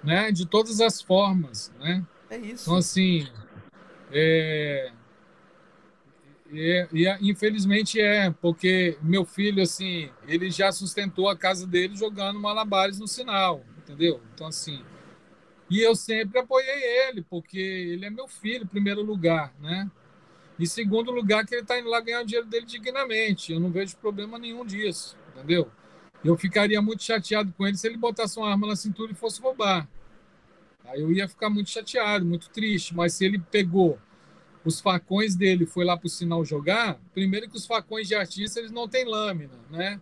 né? De todas as formas, né? É isso. Então, assim, é, é, e infelizmente é, porque meu filho, assim, ele já sustentou a casa dele jogando malabares no sinal, entendeu? Então, assim, e eu sempre apoiei ele, porque ele é meu filho, em primeiro lugar, né? E segundo lugar, que ele está indo lá ganhar o dinheiro dele dignamente. Eu não vejo problema nenhum disso, entendeu? Eu ficaria muito chateado com ele se ele botasse uma arma na cintura e fosse roubar. Aí eu ia ficar muito chateado, muito triste. Mas se ele pegou os facões dele foi lá para o sinal jogar, primeiro que os facões de artista eles não têm lâmina, né?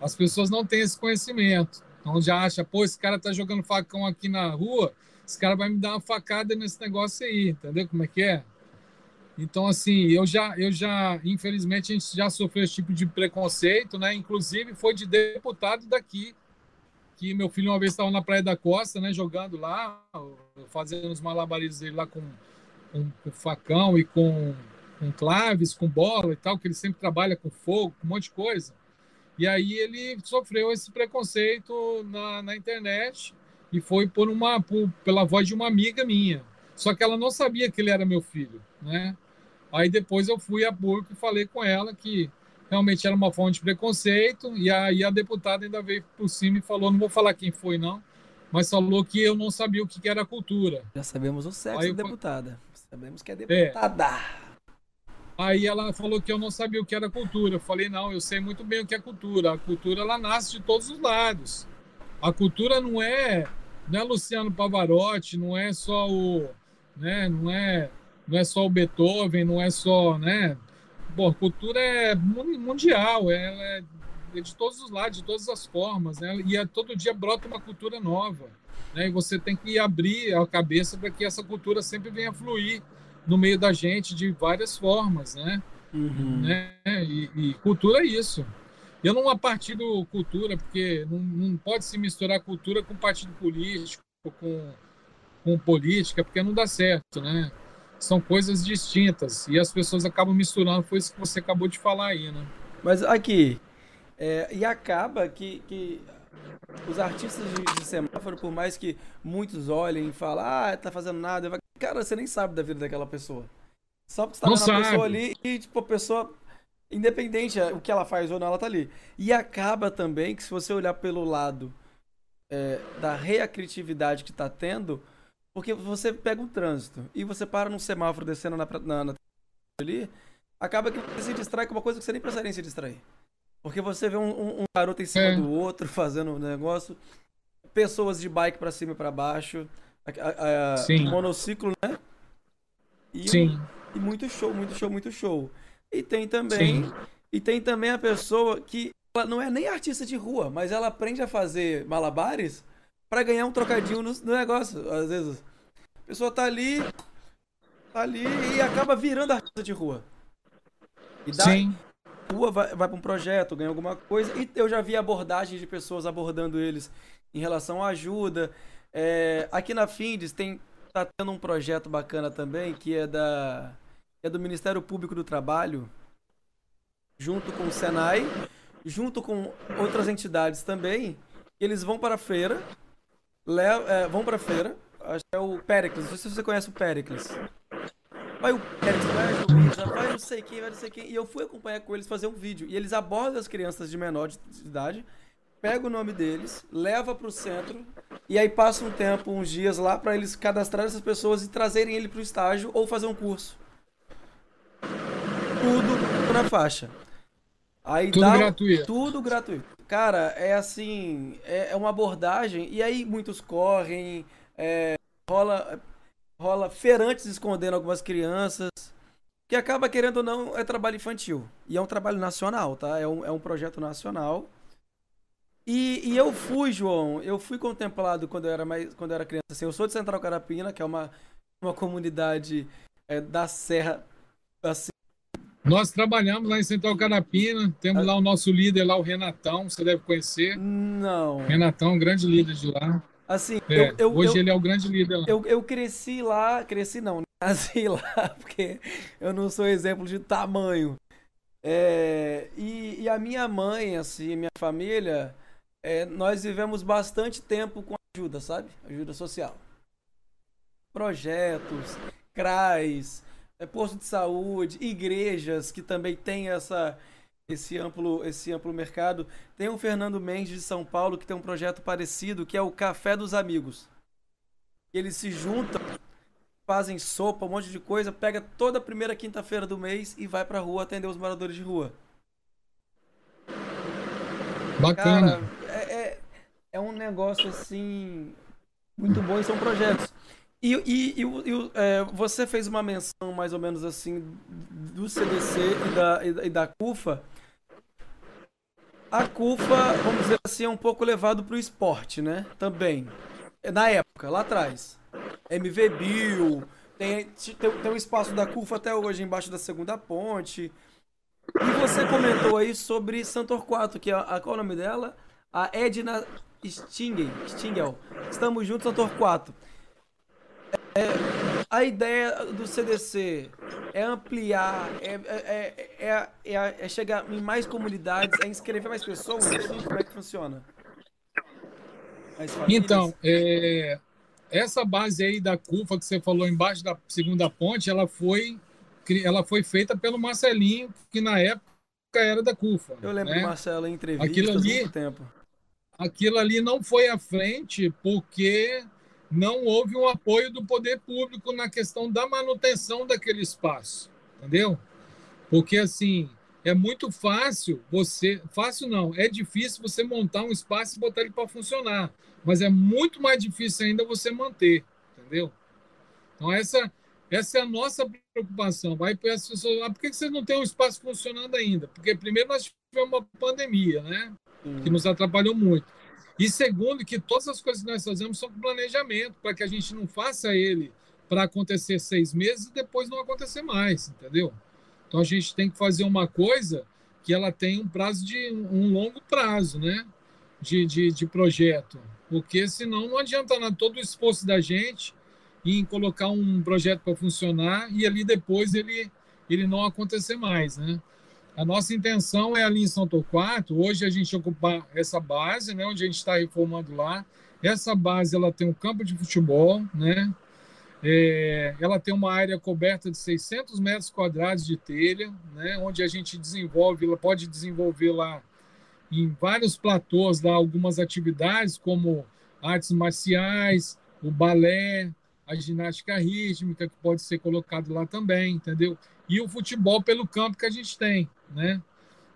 As pessoas não têm esse conhecimento. Então já acha, pô, esse cara tá jogando facão aqui na rua, esse cara vai me dar uma facada nesse negócio aí, entendeu como é que é? Então assim, eu já, eu já, infelizmente a gente já sofreu esse tipo de preconceito, né? Inclusive foi de deputado daqui que meu filho uma vez estava na Praia da Costa, né, jogando lá, fazendo os malabarismos dele lá com, com, com facão e com, com, claves, com bola e tal, que ele sempre trabalha com fogo, com um monte de coisa. E aí ele sofreu esse preconceito na, na internet e foi por uma por, pela voz de uma amiga minha. Só que ela não sabia que ele era meu filho, né? Aí depois eu fui a público e falei com ela que realmente era uma fonte de preconceito, e aí a deputada ainda veio por cima e falou, não vou falar quem foi não, mas falou que eu não sabia o que era cultura. Já sabemos o sexo aí da deputada. Sabemos que é, é. deputada. É. Aí ela falou que eu não sabia o que era cultura. Eu falei, não, eu sei muito bem o que é cultura. A cultura, ela nasce de todos os lados. A cultura não é, não é Luciano Pavarotti, não é só o, né, não é, não é só o Beethoven, não é só, né, Bom, cultura é mundial, é, é, de todos os lados, de todas as formas, né? E é, todo dia brota uma cultura nova, né? E você tem que abrir a cabeça para que essa cultura sempre venha fluir no meio da gente de várias formas, né? Uhum. né? E, e, cultura é isso. Eu não partido cultura, porque não, não pode se misturar cultura com partido político, com com política, porque não dá certo, né? São coisas distintas e as pessoas acabam misturando, foi isso que você acabou de falar aí, né? Mas aqui, é, e acaba que, que os artistas de, de, semáforo, por mais que muitos olhem e falem, ah, tá fazendo nada, cara, você nem sabe da vida daquela pessoa. Só porque você tá não vendo sabe. a pessoa ali e, tipo, a pessoa, independente o que ela faz ou não, ela tá ali. E acaba também que se você olhar pelo lado é, da reacritividade que tá tendo, porque você pega um trânsito e você para num semáforo descendo na, na, na ali, acaba que você se distrai com uma coisa que você nem precisaria se distrair. Porque você vê um, um, um garoto em cima É. do outro fazendo um negócio, pessoas de bike pra cima e pra baixo, a- a- Sim. monociclo, né? E, Sim, e muito show, muito show, muito show. E tem também, Sim. e tem também a pessoa que ela não é nem artista de rua, mas ela aprende a fazer malabares pra ganhar um trocadinho no, no negócio. Às vezes a pessoa tá ali, tá ali e acaba virando artista de rua. E dá, sim, rua vai, vai para um projeto, ganha alguma coisa. E eu já vi abordagens de pessoas abordando eles em relação à ajuda. É, aqui na Findes tem tá tendo um projeto bacana também que é da é do Ministério Público do Trabalho, junto com o Senai, junto com outras entidades também. Eles vão para a feira, é, vão para a feira. Acho que é o Pericles. Não sei se você conhece o Pericles. Vai o Pérez, vai a Jovita, vai não sei quem, vai não sei quem. E eu fui acompanhar com eles fazer um vídeo. E eles abordam as crianças de menor de idade, pega o nome deles, leva pro centro, e aí passa um tempo, uns dias lá, pra eles cadastrarem essas pessoas e trazerem ele pro estágio ou fazer um curso. Tudo na faixa. Aí tudo dá, gratuito. tudo gratuito. Cara, é assim, é, é uma abordagem, e aí muitos correm, é, rola, rola feirantes escondendo algumas crianças, que acaba, querendo ou não, é trabalho infantil. E é um trabalho nacional, tá? É um, é um projeto nacional. E, e eu fui, João, eu fui contemplado quando eu era, mais, quando eu era criança. Assim, eu sou de Central Carapina, que é uma, uma comunidade é, da Serra, assim, Nós trabalhamos lá em Central Carapina, Ah. temos lá o nosso líder lá, o Renatão, você deve conhecer. não. Renatão, grande líder de lá. Assim, É, eu, eu, hoje eu, ele é o grande líder lá. Eu, eu cresci lá, cresci não, nasci lá, porque eu não sou exemplo de tamanho. É, e, e a minha mãe, assim, minha família, é, nós vivemos bastante tempo com ajuda, sabe? Ajuda social. Projetos, CRAs, é, posto de saúde, igrejas que também têm essa, esse, amplo, esse amplo mercado. Tem o Fernando Mendes de São Paulo que tem um projeto parecido, que é o Café dos Amigos. Eles se juntam, fazem sopa, um monte de coisa, pega toda a primeira quinta-feira do mês e vai pra rua atender os moradores de rua. Bacana. Cara, é, é, é um negócio assim muito bom e são projetos. E, e, e, o- e o- é, você fez uma menção mais ou menos assim do CDC e da, e da- e da CUFA. A CUFA, vamos dizer assim, é um pouco levado pro esporte, né? Também. É, Na época, lá atrás. MV Bill, tem, tem, tem o espaço da CUFA até hoje embaixo da segunda ponte. E você comentou aí sobre Santorquato, que é a, qual é o nome dela? A Edna Stingel. Stingel. Estamos juntos, Santorquato. É, a ideia do CDC é ampliar, é, é, é, é, é chegar em mais comunidades, é inscrever mais pessoas? Como é que funciona? Então, é, essa base aí da CUFA que você falou embaixo da segunda ponte, ela foi, ela foi feita pelo Marcelinho, que na época era da CUFA. Eu lembro né? do Marcelo em entrevistas Aquilo ali- tempo. Aquilo ali não foi à frente porque não houve um apoio do poder público na questão da manutenção daquele espaço, entendeu? Porque assim, é muito fácil você, fácil não, é difícil você montar um espaço e botar ele para funcionar, mas é muito mais difícil ainda você manter, entendeu? Então essa essa é a nossa preocupação. As pessoas, ah, por que vocês não têm um espaço funcionando ainda? Porque primeiro nós tivemos uma pandemia, né? que nos atrapalhou muito. E segundo, que todas as coisas que nós fazemos são com planejamento, para que a gente não faça ele para acontecer seis meses e depois não acontecer mais, entendeu? Então a gente tem que fazer uma coisa que ela tem um prazo de um longo prazo, né? De, de, de projeto. Porque senão não adianta nada todo o esforço da gente em colocar um projeto para funcionar e ali depois ele, ele não acontecer mais, né? A nossa intenção é ali em São Torquato, hoje a gente ocupar essa base, né, onde a gente está reformando lá. Essa base ela tem um campo de futebol, né? É, ela tem uma área coberta de 600 metros quadrados de telha, né, onde a gente desenvolve, ela pode desenvolver lá em vários platôs lá algumas atividades como artes marciais, o balé, a ginástica rítmica que pode ser colocado lá também, entendeu? E o futebol pelo campo que a gente tem, né?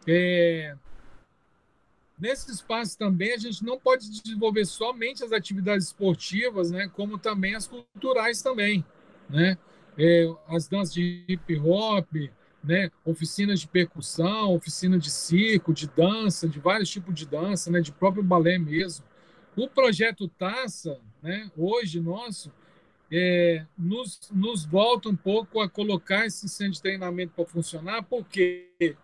É... Nesse espaço também a gente não pode desenvolver somente as atividades esportivas, né? Como também as culturais também, né? É, as danças de hip hop, né? Oficinas de percussão, oficina de circo, de dança, de vários tipos de dança, né? De próprio balé mesmo. O projeto Taça, né? Hoje nosso é, nos, nos volta um pouco a colocar esse centro de treinamento para funcionar, porque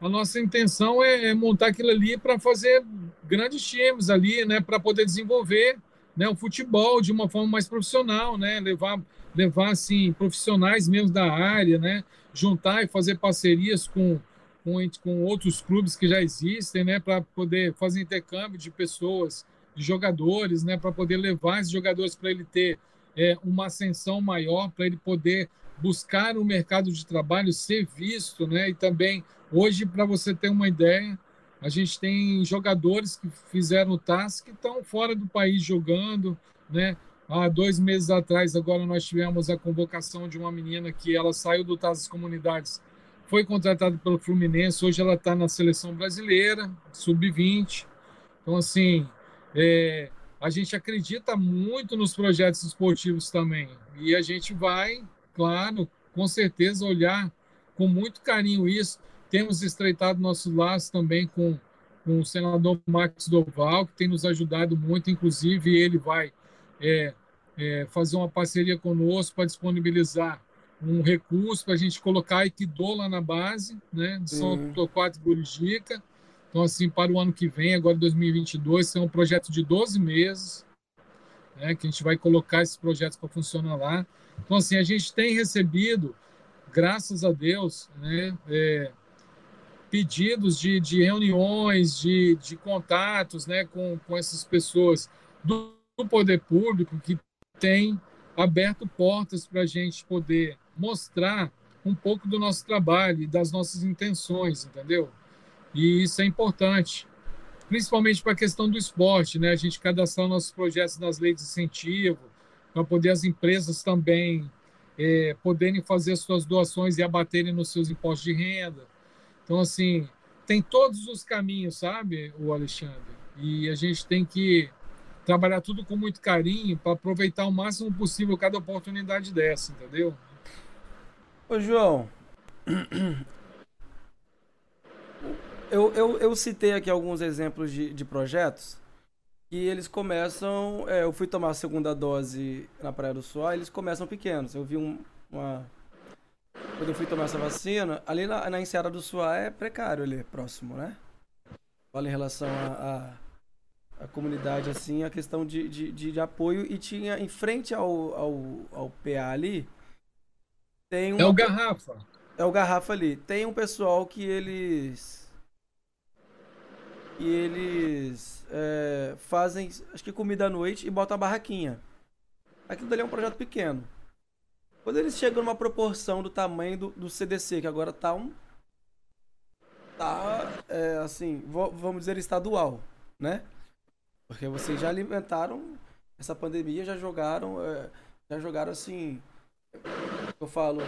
a nossa intenção é, é montar aquilo ali para fazer grandes times ali, né, para poder desenvolver né, o futebol de uma forma mais profissional, né, levar, levar assim, profissionais mesmo da área, né, juntar e fazer parcerias com, com, com outros clubes que já existem, né, para poder fazer intercâmbio de pessoas de jogadores, né, para poder levar esses jogadores para ele ter é, uma ascensão maior, para ele poder buscar o mercado de trabalho, ser visto, né, e também hoje para você ter uma ideia, a gente tem jogadores que fizeram o TAS que estão fora do país jogando, né? Há dois meses atrás, agora nós tivemos a convocação de uma menina que ela saiu do TAS Comunidades, foi contratada pelo Fluminense, hoje ela está na seleção brasileira, sub-20. Então, assim, é, a gente acredita muito nos projetos esportivos também. E a gente vai, claro, com certeza, olhar com muito carinho isso. Temos estreitado nossos laços também com, com o senador Marcos Doval, que tem nos ajudado muito, inclusive ele vai é, é, fazer uma parceria conosco para disponibilizar um recurso para a gente colocar a Equidô lá na base, né, de São uhum. Torquato e Burijica, então, assim, para o ano que vem, agora 2022, é um projeto de 12 meses, né, que a gente vai colocar esses projetos para funcionar lá. Então, assim, a gente tem recebido, graças a Deus, né, é, pedidos de, de reuniões, de, de contatos né, com, com essas pessoas do, do poder público que tem aberto portas para a gente poder mostrar um pouco do nosso trabalho e das nossas intenções, entendeu? E isso é importante, principalmente para a questão do esporte, né? A gente cadastrar nossos projetos nas leis de incentivo, para poder as empresas também é, poderem fazer suas doações e abaterem nos seus impostos de renda. Então, assim, tem todos os caminhos, sabe, o Alexandre? E a gente tem que trabalhar tudo com muito carinho para aproveitar o máximo possível cada oportunidade dessa, entendeu? Ô, João, eu, eu, eu citei aqui alguns exemplos de, de projetos e eles começam. É, eu fui tomar a segunda dose na Praia do Suá, eles começam pequenos. Eu vi um, uma. Quando eu fui tomar essa vacina, ali na, na Enseada do Suá é precário ali, próximo, né? Fala em relação a, a, a, comunidade, assim, a questão de, de, de, de, apoio. E tinha, em frente ao, ao, ao PA ali, tem um. É o Garrafa. É o Garrafa ali. Tem um pessoal que eles e eles é, fazem, acho que comida à noite e botam a barraquinha. Aquilo dali é um projeto pequeno. Quando eles chegam numa proporção do tamanho do, do CDC, que agora tá um. tá, é, assim, vamos dizer estadual, né? Porque vocês já alimentaram essa pandemia, já jogaram, é, já jogaram assim. Eu falo,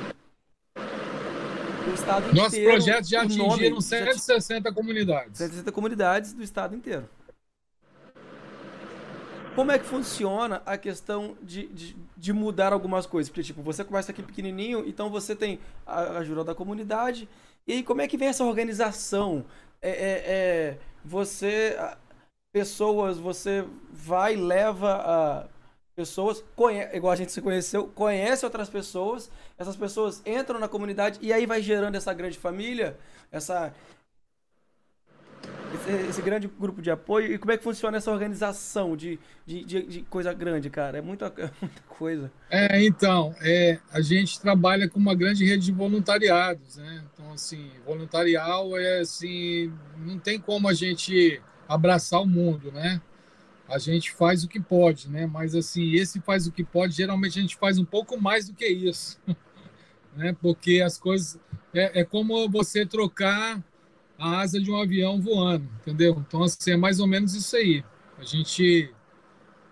do estado inteiro. Nossos projetos já atingiram 160 já... comunidades. 160 comunidades do estado inteiro. Como é que funciona a questão de, de, de, mudar algumas coisas? Porque, tipo, você começa aqui pequenininho, então você tem a ajuda da comunidade. E aí, como é que vem essa organização? É, é, é você... Pessoas, você vai, leva a pessoas, conhece, igual a gente se conheceu, conhece outras pessoas, essas pessoas entram na comunidade e aí vai gerando essa grande família, essa esse grande grupo de apoio e como é que funciona essa organização de, de, de, de coisa grande, cara? É muita, é muita coisa. É, então, é, a gente trabalha com uma grande rede de voluntariados, né? Então, assim, voluntarial é assim, não tem como a gente abraçar o mundo, né? A gente faz o que pode, né? Mas, assim, esse faz o que pode, geralmente a gente faz um pouco mais do que isso, né? Porque as coisas... É, é como você trocar a asa de um avião voando, entendeu? Então, assim, é mais ou menos isso aí. A gente.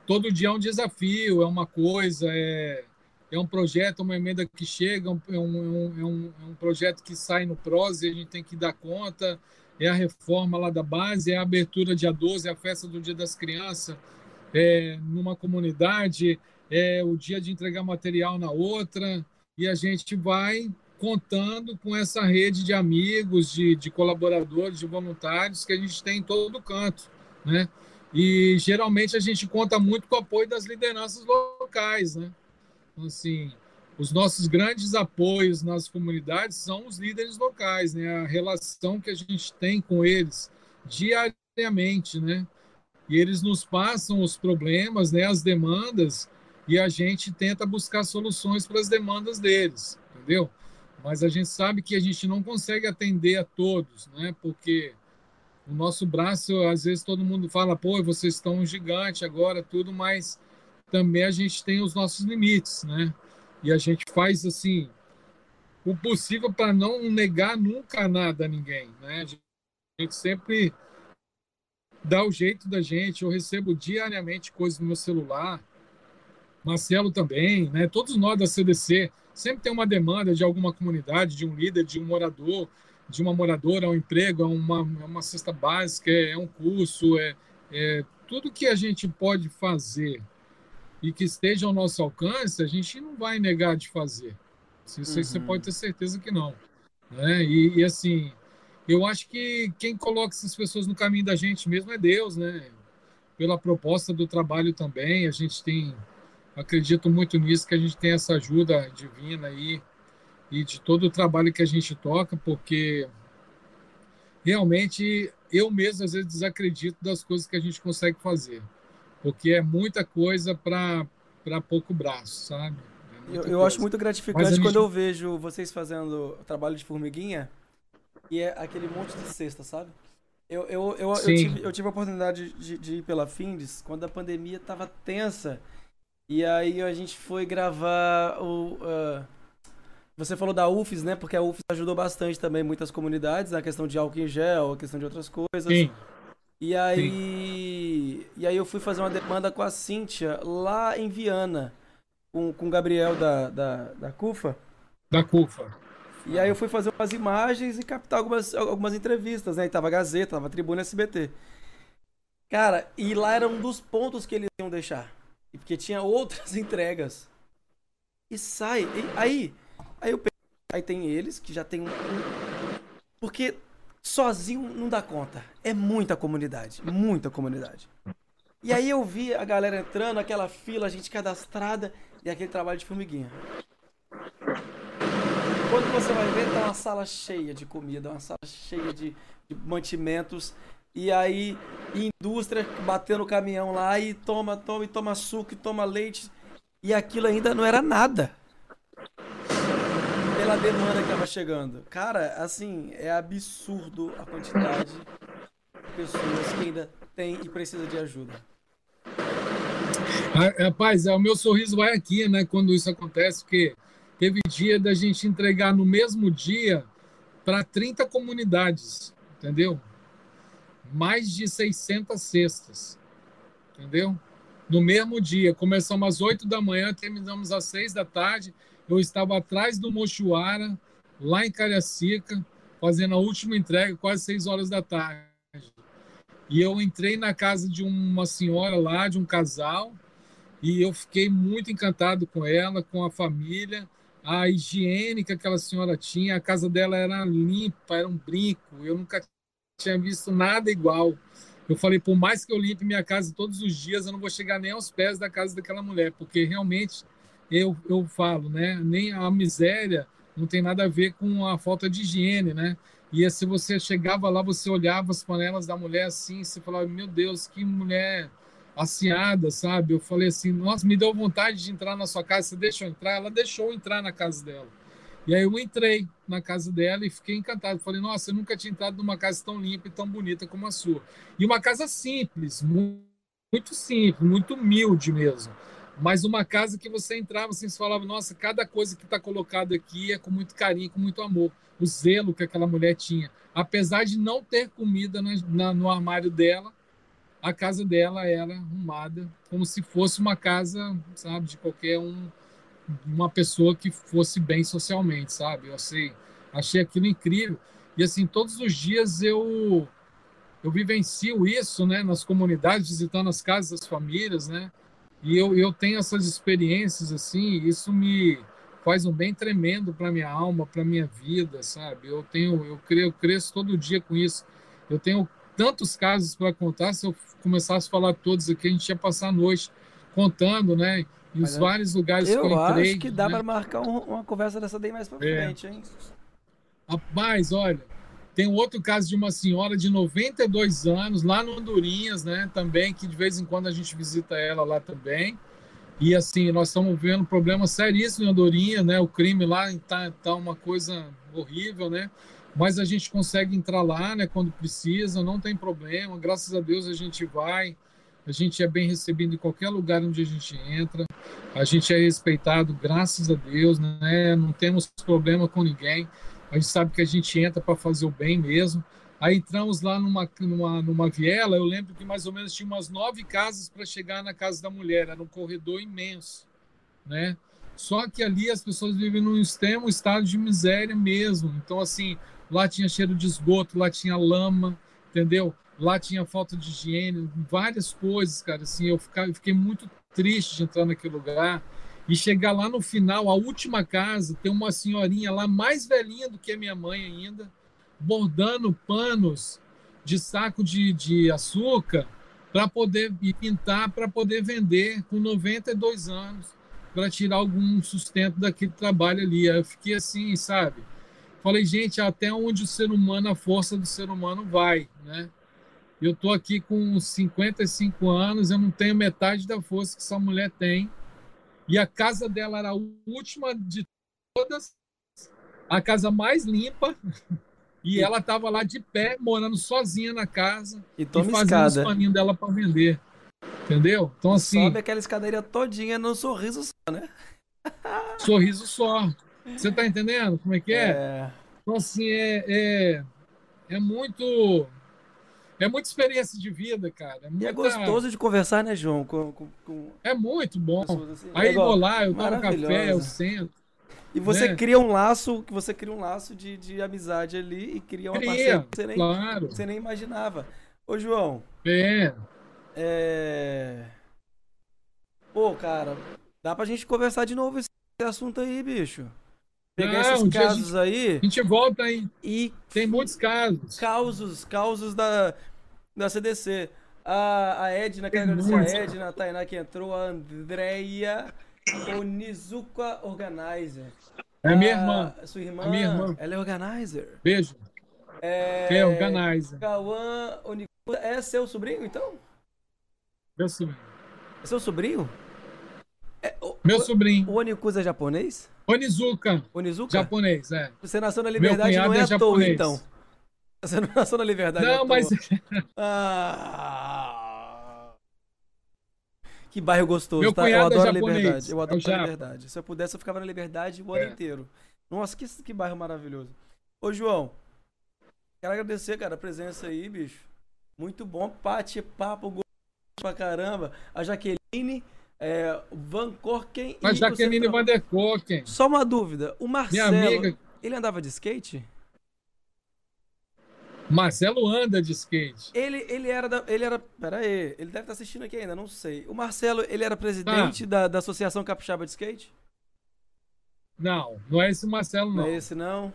Todo dia é um desafio, é uma coisa, é, é um projeto, uma emenda que chega, é um, é um, é um, é projeto que sai no PROS e a gente tem que dar conta, é a reforma lá da base, é a abertura dia 12, é a festa do Dia das Crianças é, numa comunidade, é o dia de entregar material na outra, e a gente vai contando com essa rede de amigos, de, de colaboradores, de voluntários que a gente tem em todo canto, né? E geralmente a gente conta muito com o apoio das lideranças locais, né? Então, assim, os nossos grandes apoios nas comunidades são os líderes locais, né? A relação que a gente tem com eles diariamente, né? E eles nos passam os problemas, né? As demandas e a gente tenta buscar soluções para as demandas deles, entendeu? mas a gente sabe que a gente não consegue atender a todos, né? Porque o nosso braço, às vezes todo mundo fala, pô, vocês estão um gigante agora, tudo, mas também a gente tem os nossos limites, né? E a gente faz assim o possível para não negar nunca nada a ninguém, né? A gente sempre dá o jeito da gente. Eu recebo diariamente coisas no meu celular, Marcelo também, né? Todos nós da CDC sempre tem uma demanda de alguma comunidade, de um líder, de um morador, de uma moradora, um emprego, uma, uma cesta básica, é um curso, é, é tudo que a gente pode fazer e que esteja ao nosso alcance, a gente não vai negar de fazer. Isso uhum. você pode ter certeza que não. Né? E, e, assim, eu acho que quem coloca essas pessoas no caminho da gente mesmo é Deus, né? Pela proposta do trabalho também, a gente tem acredito muito nisso, que a gente tem essa ajuda divina aí e de todo o trabalho que a gente toca, porque realmente eu mesmo às vezes desacredito das coisas que a gente consegue fazer, porque é muita coisa para pouco braço, sabe? É eu, eu acho muito gratificante gente... quando eu vejo vocês fazendo trabalho de formiguinha e é aquele monte de cesta, sabe? Eu, eu, eu, eu, tive, eu tive a oportunidade de, de ir pela Findes quando a pandemia estava tensa e aí a gente foi gravar o. Uh, você falou da UFES, né? Porque a UFES ajudou bastante também muitas comunidades na questão de álcool em gel, a questão de outras coisas. Sim. E aí. Sim. E aí eu fui fazer uma demanda com a Cíntia lá em Viana, com, com o Gabriel da, da, da CUFA. Da CUFA. E aí eu fui fazer umas imagens e captar algumas, algumas entrevistas, né? E tava Gazeta, tava Tribuna SBT. Cara, e lá era um dos pontos que eles iam deixar. Porque tinha outras entregas. E sai. E aí, aí eu aí tem eles que já tem um, porque sozinho não dá conta. É muita comunidade, muita comunidade. E aí eu vi a galera entrando, aquela fila, a gente cadastrada e aquele trabalho de formiguinha. Quando você vai ver, tá uma sala cheia de comida, uma sala cheia de, de mantimentos e aí, indústria batendo o caminhão lá e toma, toma, e toma suco, e toma leite. E aquilo ainda não era nada. Pela demanda que tava chegando. Cara, assim, é absurdo a quantidade de pessoas que ainda tem e precisa de ajuda. Ah, rapaz, é, o meu sorriso vai aqui, né, quando isso acontece, porque teve dia da gente entregar no mesmo dia para 30 comunidades, entendeu? mais de 600 cestas, entendeu? No mesmo dia, começamos às 8 da manhã, terminamos às 6 da tarde. Eu estava atrás do Mochuara, lá em Cariacica, fazendo a última entrega, quase 6 horas da tarde. E eu entrei na casa de uma senhora lá, de um casal, e eu fiquei muito encantado com ela, com a família, a higiene que aquela senhora tinha, a casa dela era limpa, era um brinco. Eu nunca tinha visto nada igual. Eu falei, por mais que eu limpe minha casa todos os dias, eu não vou chegar nem aos pés da casa daquela mulher, porque realmente eu, eu falo, né? Nem a miséria não tem nada a ver com a falta de higiene, né? E se você chegava lá, você olhava as panelas da mulher assim, você falava, meu Deus, que mulher aciada, sabe? Eu falei assim, nossa, me deu vontade de entrar na sua casa, você deixou entrar? Ela deixou entrar na casa dela. E aí eu entrei na casa dela e fiquei encantado. Falei, nossa, eu nunca tinha entrado numa casa tão limpa e tão bonita como a sua. E uma casa simples, muito simples, muito humilde mesmo. Mas uma casa que você entrava assim, você falava, nossa, cada coisa que está colocada aqui é com muito carinho, com muito amor. O zelo que aquela mulher tinha. Apesar de não ter comida na, na, no armário dela, a casa dela era arrumada como se fosse uma casa, sabe, de qualquer um, uma pessoa que fosse bem socialmente, sabe? Eu sei, achei aquilo incrível. E assim, todos os dias eu eu vivencio isso, né, nas comunidades, visitando as casas das famílias, né? E eu, eu tenho essas experiências assim, isso me faz um bem tremendo para minha alma, para minha vida, sabe? Eu tenho, eu, creio, eu cresço todo dia com isso. Eu tenho tantos casos para contar. Se eu começasse a falar todos aqui, a gente ia passar a noite contando, né? E os é, vários lugares eu que eu entrei. Eu acho que dá né? para marcar um, uma conversa dessa daí mais para é. frente, hein? Rapaz, olha, tem outro caso de uma senhora de 92 anos, lá no Andorinhas, né? Também, que de vez em quando a gente visita ela lá também. E assim, nós estamos vendo problemas seríssimos em Andorinha, né? O crime lá está tá uma coisa horrível, né? Mas a gente consegue entrar lá, né? Quando precisa, não tem problema. Graças a Deus a gente vai. A gente é bem recebido em qualquer lugar onde a gente entra. A gente é respeitado, graças a Deus, né? Não temos problema com ninguém a gente sabe que a gente entra para fazer o bem mesmo. Aí entramos lá numa, numa, numa viela, eu lembro que mais ou menos tinha umas nove casas para chegar na casa da mulher, era um corredor imenso, né? Só que ali as pessoas vivem num extremo estado de miséria mesmo. Então, assim, lá tinha cheiro de esgoto, lá tinha lama, entendeu? Lá tinha falta de higiene, várias coisas, cara. Assim, eu, eu fiquei muito triste de entrar naquele lugar e chegar lá no final, a última casa, tem uma senhorinha lá mais velhinha do que a minha mãe ainda, bordando panos de saco de, de açúcar para poder e pintar para poder vender com 92 anos para tirar algum sustento daquele trabalho ali. Eu fiquei assim, sabe? Falei, gente, até onde o ser humano, a força do ser humano vai, né? Eu tô aqui com 55 anos, eu não tenho metade da força que essa mulher tem e a casa dela era a última de todas, a casa mais limpa. E ela estava lá de pé, morando sozinha na casa e, e fazendo escada. os paninhos dela para vender. Entendeu? Então, assim. Sobe aquela escadaria todinha no sorriso só, né? sorriso só. Você tá entendendo como é que é? é... Então, assim, é, é, é muito é muita experiência de vida, cara. É muita... E é gostoso de conversar, né, João? Com, com, com... É muito bom. Assim. Aí é vou lá, eu tomo café, eu sento. E você né? cria um laço, que você cria um laço de, de amizade ali e cria uma cria, parceria que você nem, claro. você nem imaginava. Ô, João. É. É. Pô, cara, dá pra gente conversar de novo esse assunto aí, bicho. Pegar Não, esses casos gente, aí. A gente volta aí. E tem muitos casos. Causos, causos da, da CDC. A, a Edna, quero agradecer a Edna, a Tainá que entrou, a Andrea Onizuka Organizer. É minha irmã. Sua irmã, a minha irmã. Ela é organizer. Beijo. É, é organizer. Cauã Onikuda. É seu sobrinho, então? Meu sobrinho. É seu sobrinho? É, o, Meu sobrinho. O Onikuza é japonês? Onizuka. Onizuka? Japonês, é. Você nasceu na Liberdade não é, é à toa, então. Você não nasceu na Liberdade Não, mas... ah... Que bairro gostoso, Meu tá? Eu adoro é a Liberdade. Eu adoro é a Liberdade. Se eu pudesse, eu ficava na Liberdade o ano é. inteiro. Nossa, que, que bairro maravilhoso. Ô, João, quero agradecer, cara, a presença aí, bicho. Muito bom. Bate papo, gostoso pra caramba. A Jaqueline é, Van Korken Mas Jaqueline Van der Korken. Só uma dúvida. O Marcelo, ele andava de skate? Marcelo anda de skate. Ele, ele era da, ele era, pera aí, ele deve estar assistindo aqui ainda, não sei. O Marcelo, ele era presidente ah. da, da Associação Capixaba de Skate? Não, não é esse Marcelo não. Não é esse não?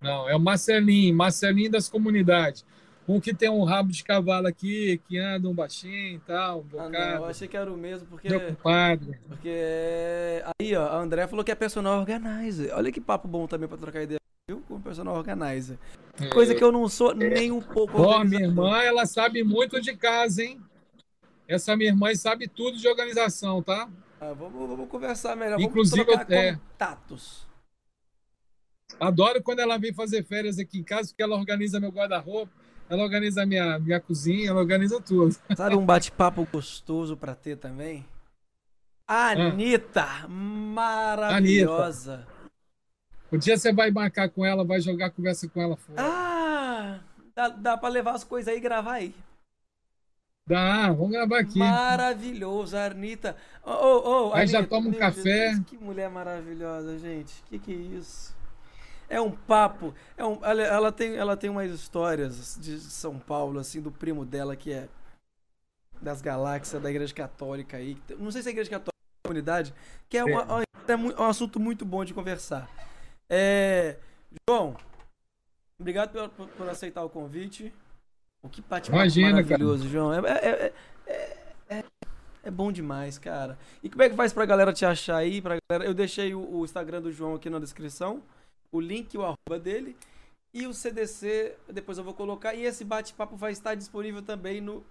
Não, é o Marcelinho, Marcelinho das comunidades. Um que tem um rabo de cavalo aqui, que anda um baixinho e tal, um bocado. Ah, não, eu achei que era o mesmo, porque. Compadre. Porque. Aí, ó, a André falou que é personal organizer. Olha que papo bom também pra trocar ideia. Viu? Como personal organizer. Coisa que eu não sou nem um pouco. Ó, minha irmã, ela sabe muito de casa, hein? Essa minha irmã sabe tudo de organização, tá? Ah, vamos, vamos conversar melhor. Inclusive, vamos é, contatos. Adoro quando ela vem fazer férias aqui em casa, porque ela organiza meu guarda-roupa, ela organiza minha, minha cozinha, ela organiza tudo. Sabe um bate-papo gostoso pra ter também? Ah. Anitta, maravilhosa. Anitta. Um dia você vai marcar com ela, vai jogar conversa com ela fora. Ah, dá, dá pra levar as coisas aí e gravar aí. Dá, vamos gravar aqui. Maravilhoso, a Anitta. Oh, oh, oh, Aí Anitta, já toma um café. Deus, que mulher maravilhosa, gente. Que que é isso? É um papo. É um, ela, ela tem, ela tem umas histórias de São Paulo, assim, do primo dela, que é das galáxias da Igreja Católica aí. Não sei se é a Igreja Católica a comunidade, que é, uma- é mu- é um assunto muito bom de conversar. É, João, obrigado por, por- por aceitar o convite. O que bate-papo Imagina, cara. maravilhoso, João. É, é, é, é, é- bom demais, cara. E como é que faz pra galera te achar aí? Pra galera... Eu deixei o, o Instagram do João aqui na descrição, o link e o arroba dele. E o CDC, depois eu vou colocar. E esse bate-papo vai estar disponível também no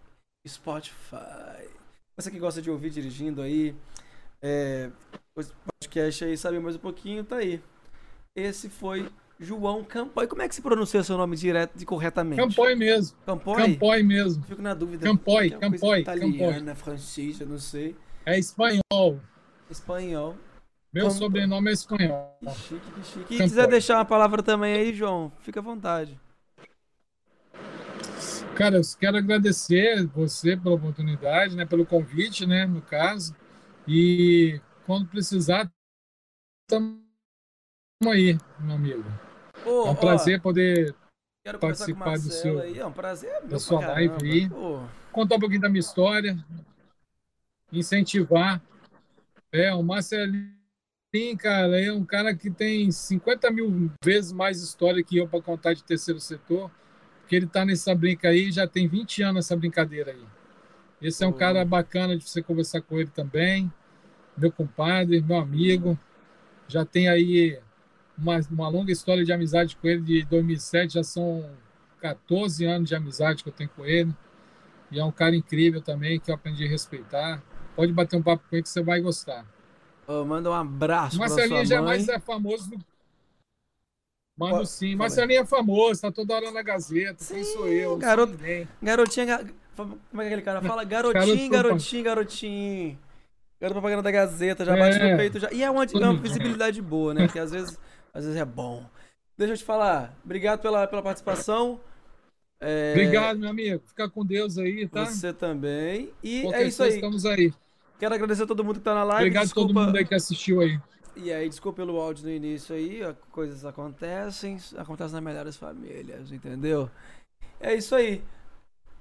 Spotify. Você que gosta de ouvir dirigindo aí, é, podcast aí, sabe mais um pouquinho, tá aí. Esse foi João Campoy. Como é que se pronuncia seu nome direto e corretamente? Campoy mesmo. Campoy? Campoy mesmo. Fico na dúvida. Campoy, é Campoy, Italiana, francesa, não sei. É espanhol. Espanhol. Meu Campoy. sobrenome é espanhol. Que chique, que chique. E Campoy. quiser deixar uma palavra também aí, João, fica à vontade. Cara, eu quero agradecer você pela oportunidade, né, pelo convite, né, no caso. E quando precisar, estamos aí, meu amigo. Pô, É um ó, prazer poder participar do seu- aí. É um prazer meu da sua pra live caramba. aí. Pô, contar um pouquinho da minha história, incentivar. É, o Marcelinho, cara, é um cara que tem 50 mil vezes mais história que eu para contar de terceiro setor, porque ele está nessa brinca aí, já tem 20 anos essa brincadeira aí. Esse é um Pô. cara bacana de você conversar com ele também, meu compadre, meu amigo. Já tem aí uma, uma longa história de amizade com ele de 2007, já são 14 anos de amizade que eu tenho com ele. E é um cara incrível também, que eu aprendi a respeitar. Pode bater um papo com ele que você vai gostar. ó, manda um abraço O pra sua Marcelinho já mãe. é famoso. No... Mando Ó, sim. Marcelinho é famoso, tá toda hora na Gazeta. Quem Sim, sou eu? Ninguém. Garotinha, ga- como é que aquele cara fala? Garotinho, propaganda. garotinho, garotinho. Garoto propaganda da Gazeta, já É. bate no peito já. E é uma, é uma visibilidade boa, né? Porque às vezes, às vezes é bom. Deixa eu te falar. Obrigado pela, pela participação. É, Obrigado, meu amigo. Fica com Deus aí, tá? Você também. E Qualquer é isso aí. Estamos aí. Quero agradecer a todo mundo que tá na live. Obrigado a desculpa, todo mundo aí que assistiu aí. E aí, desculpa pelo áudio no início aí, coisas acontecem, acontecem nas melhores famílias, entendeu? É isso aí.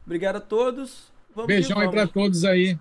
Obrigado a todos. Vamos Beijão aí pra todos aí.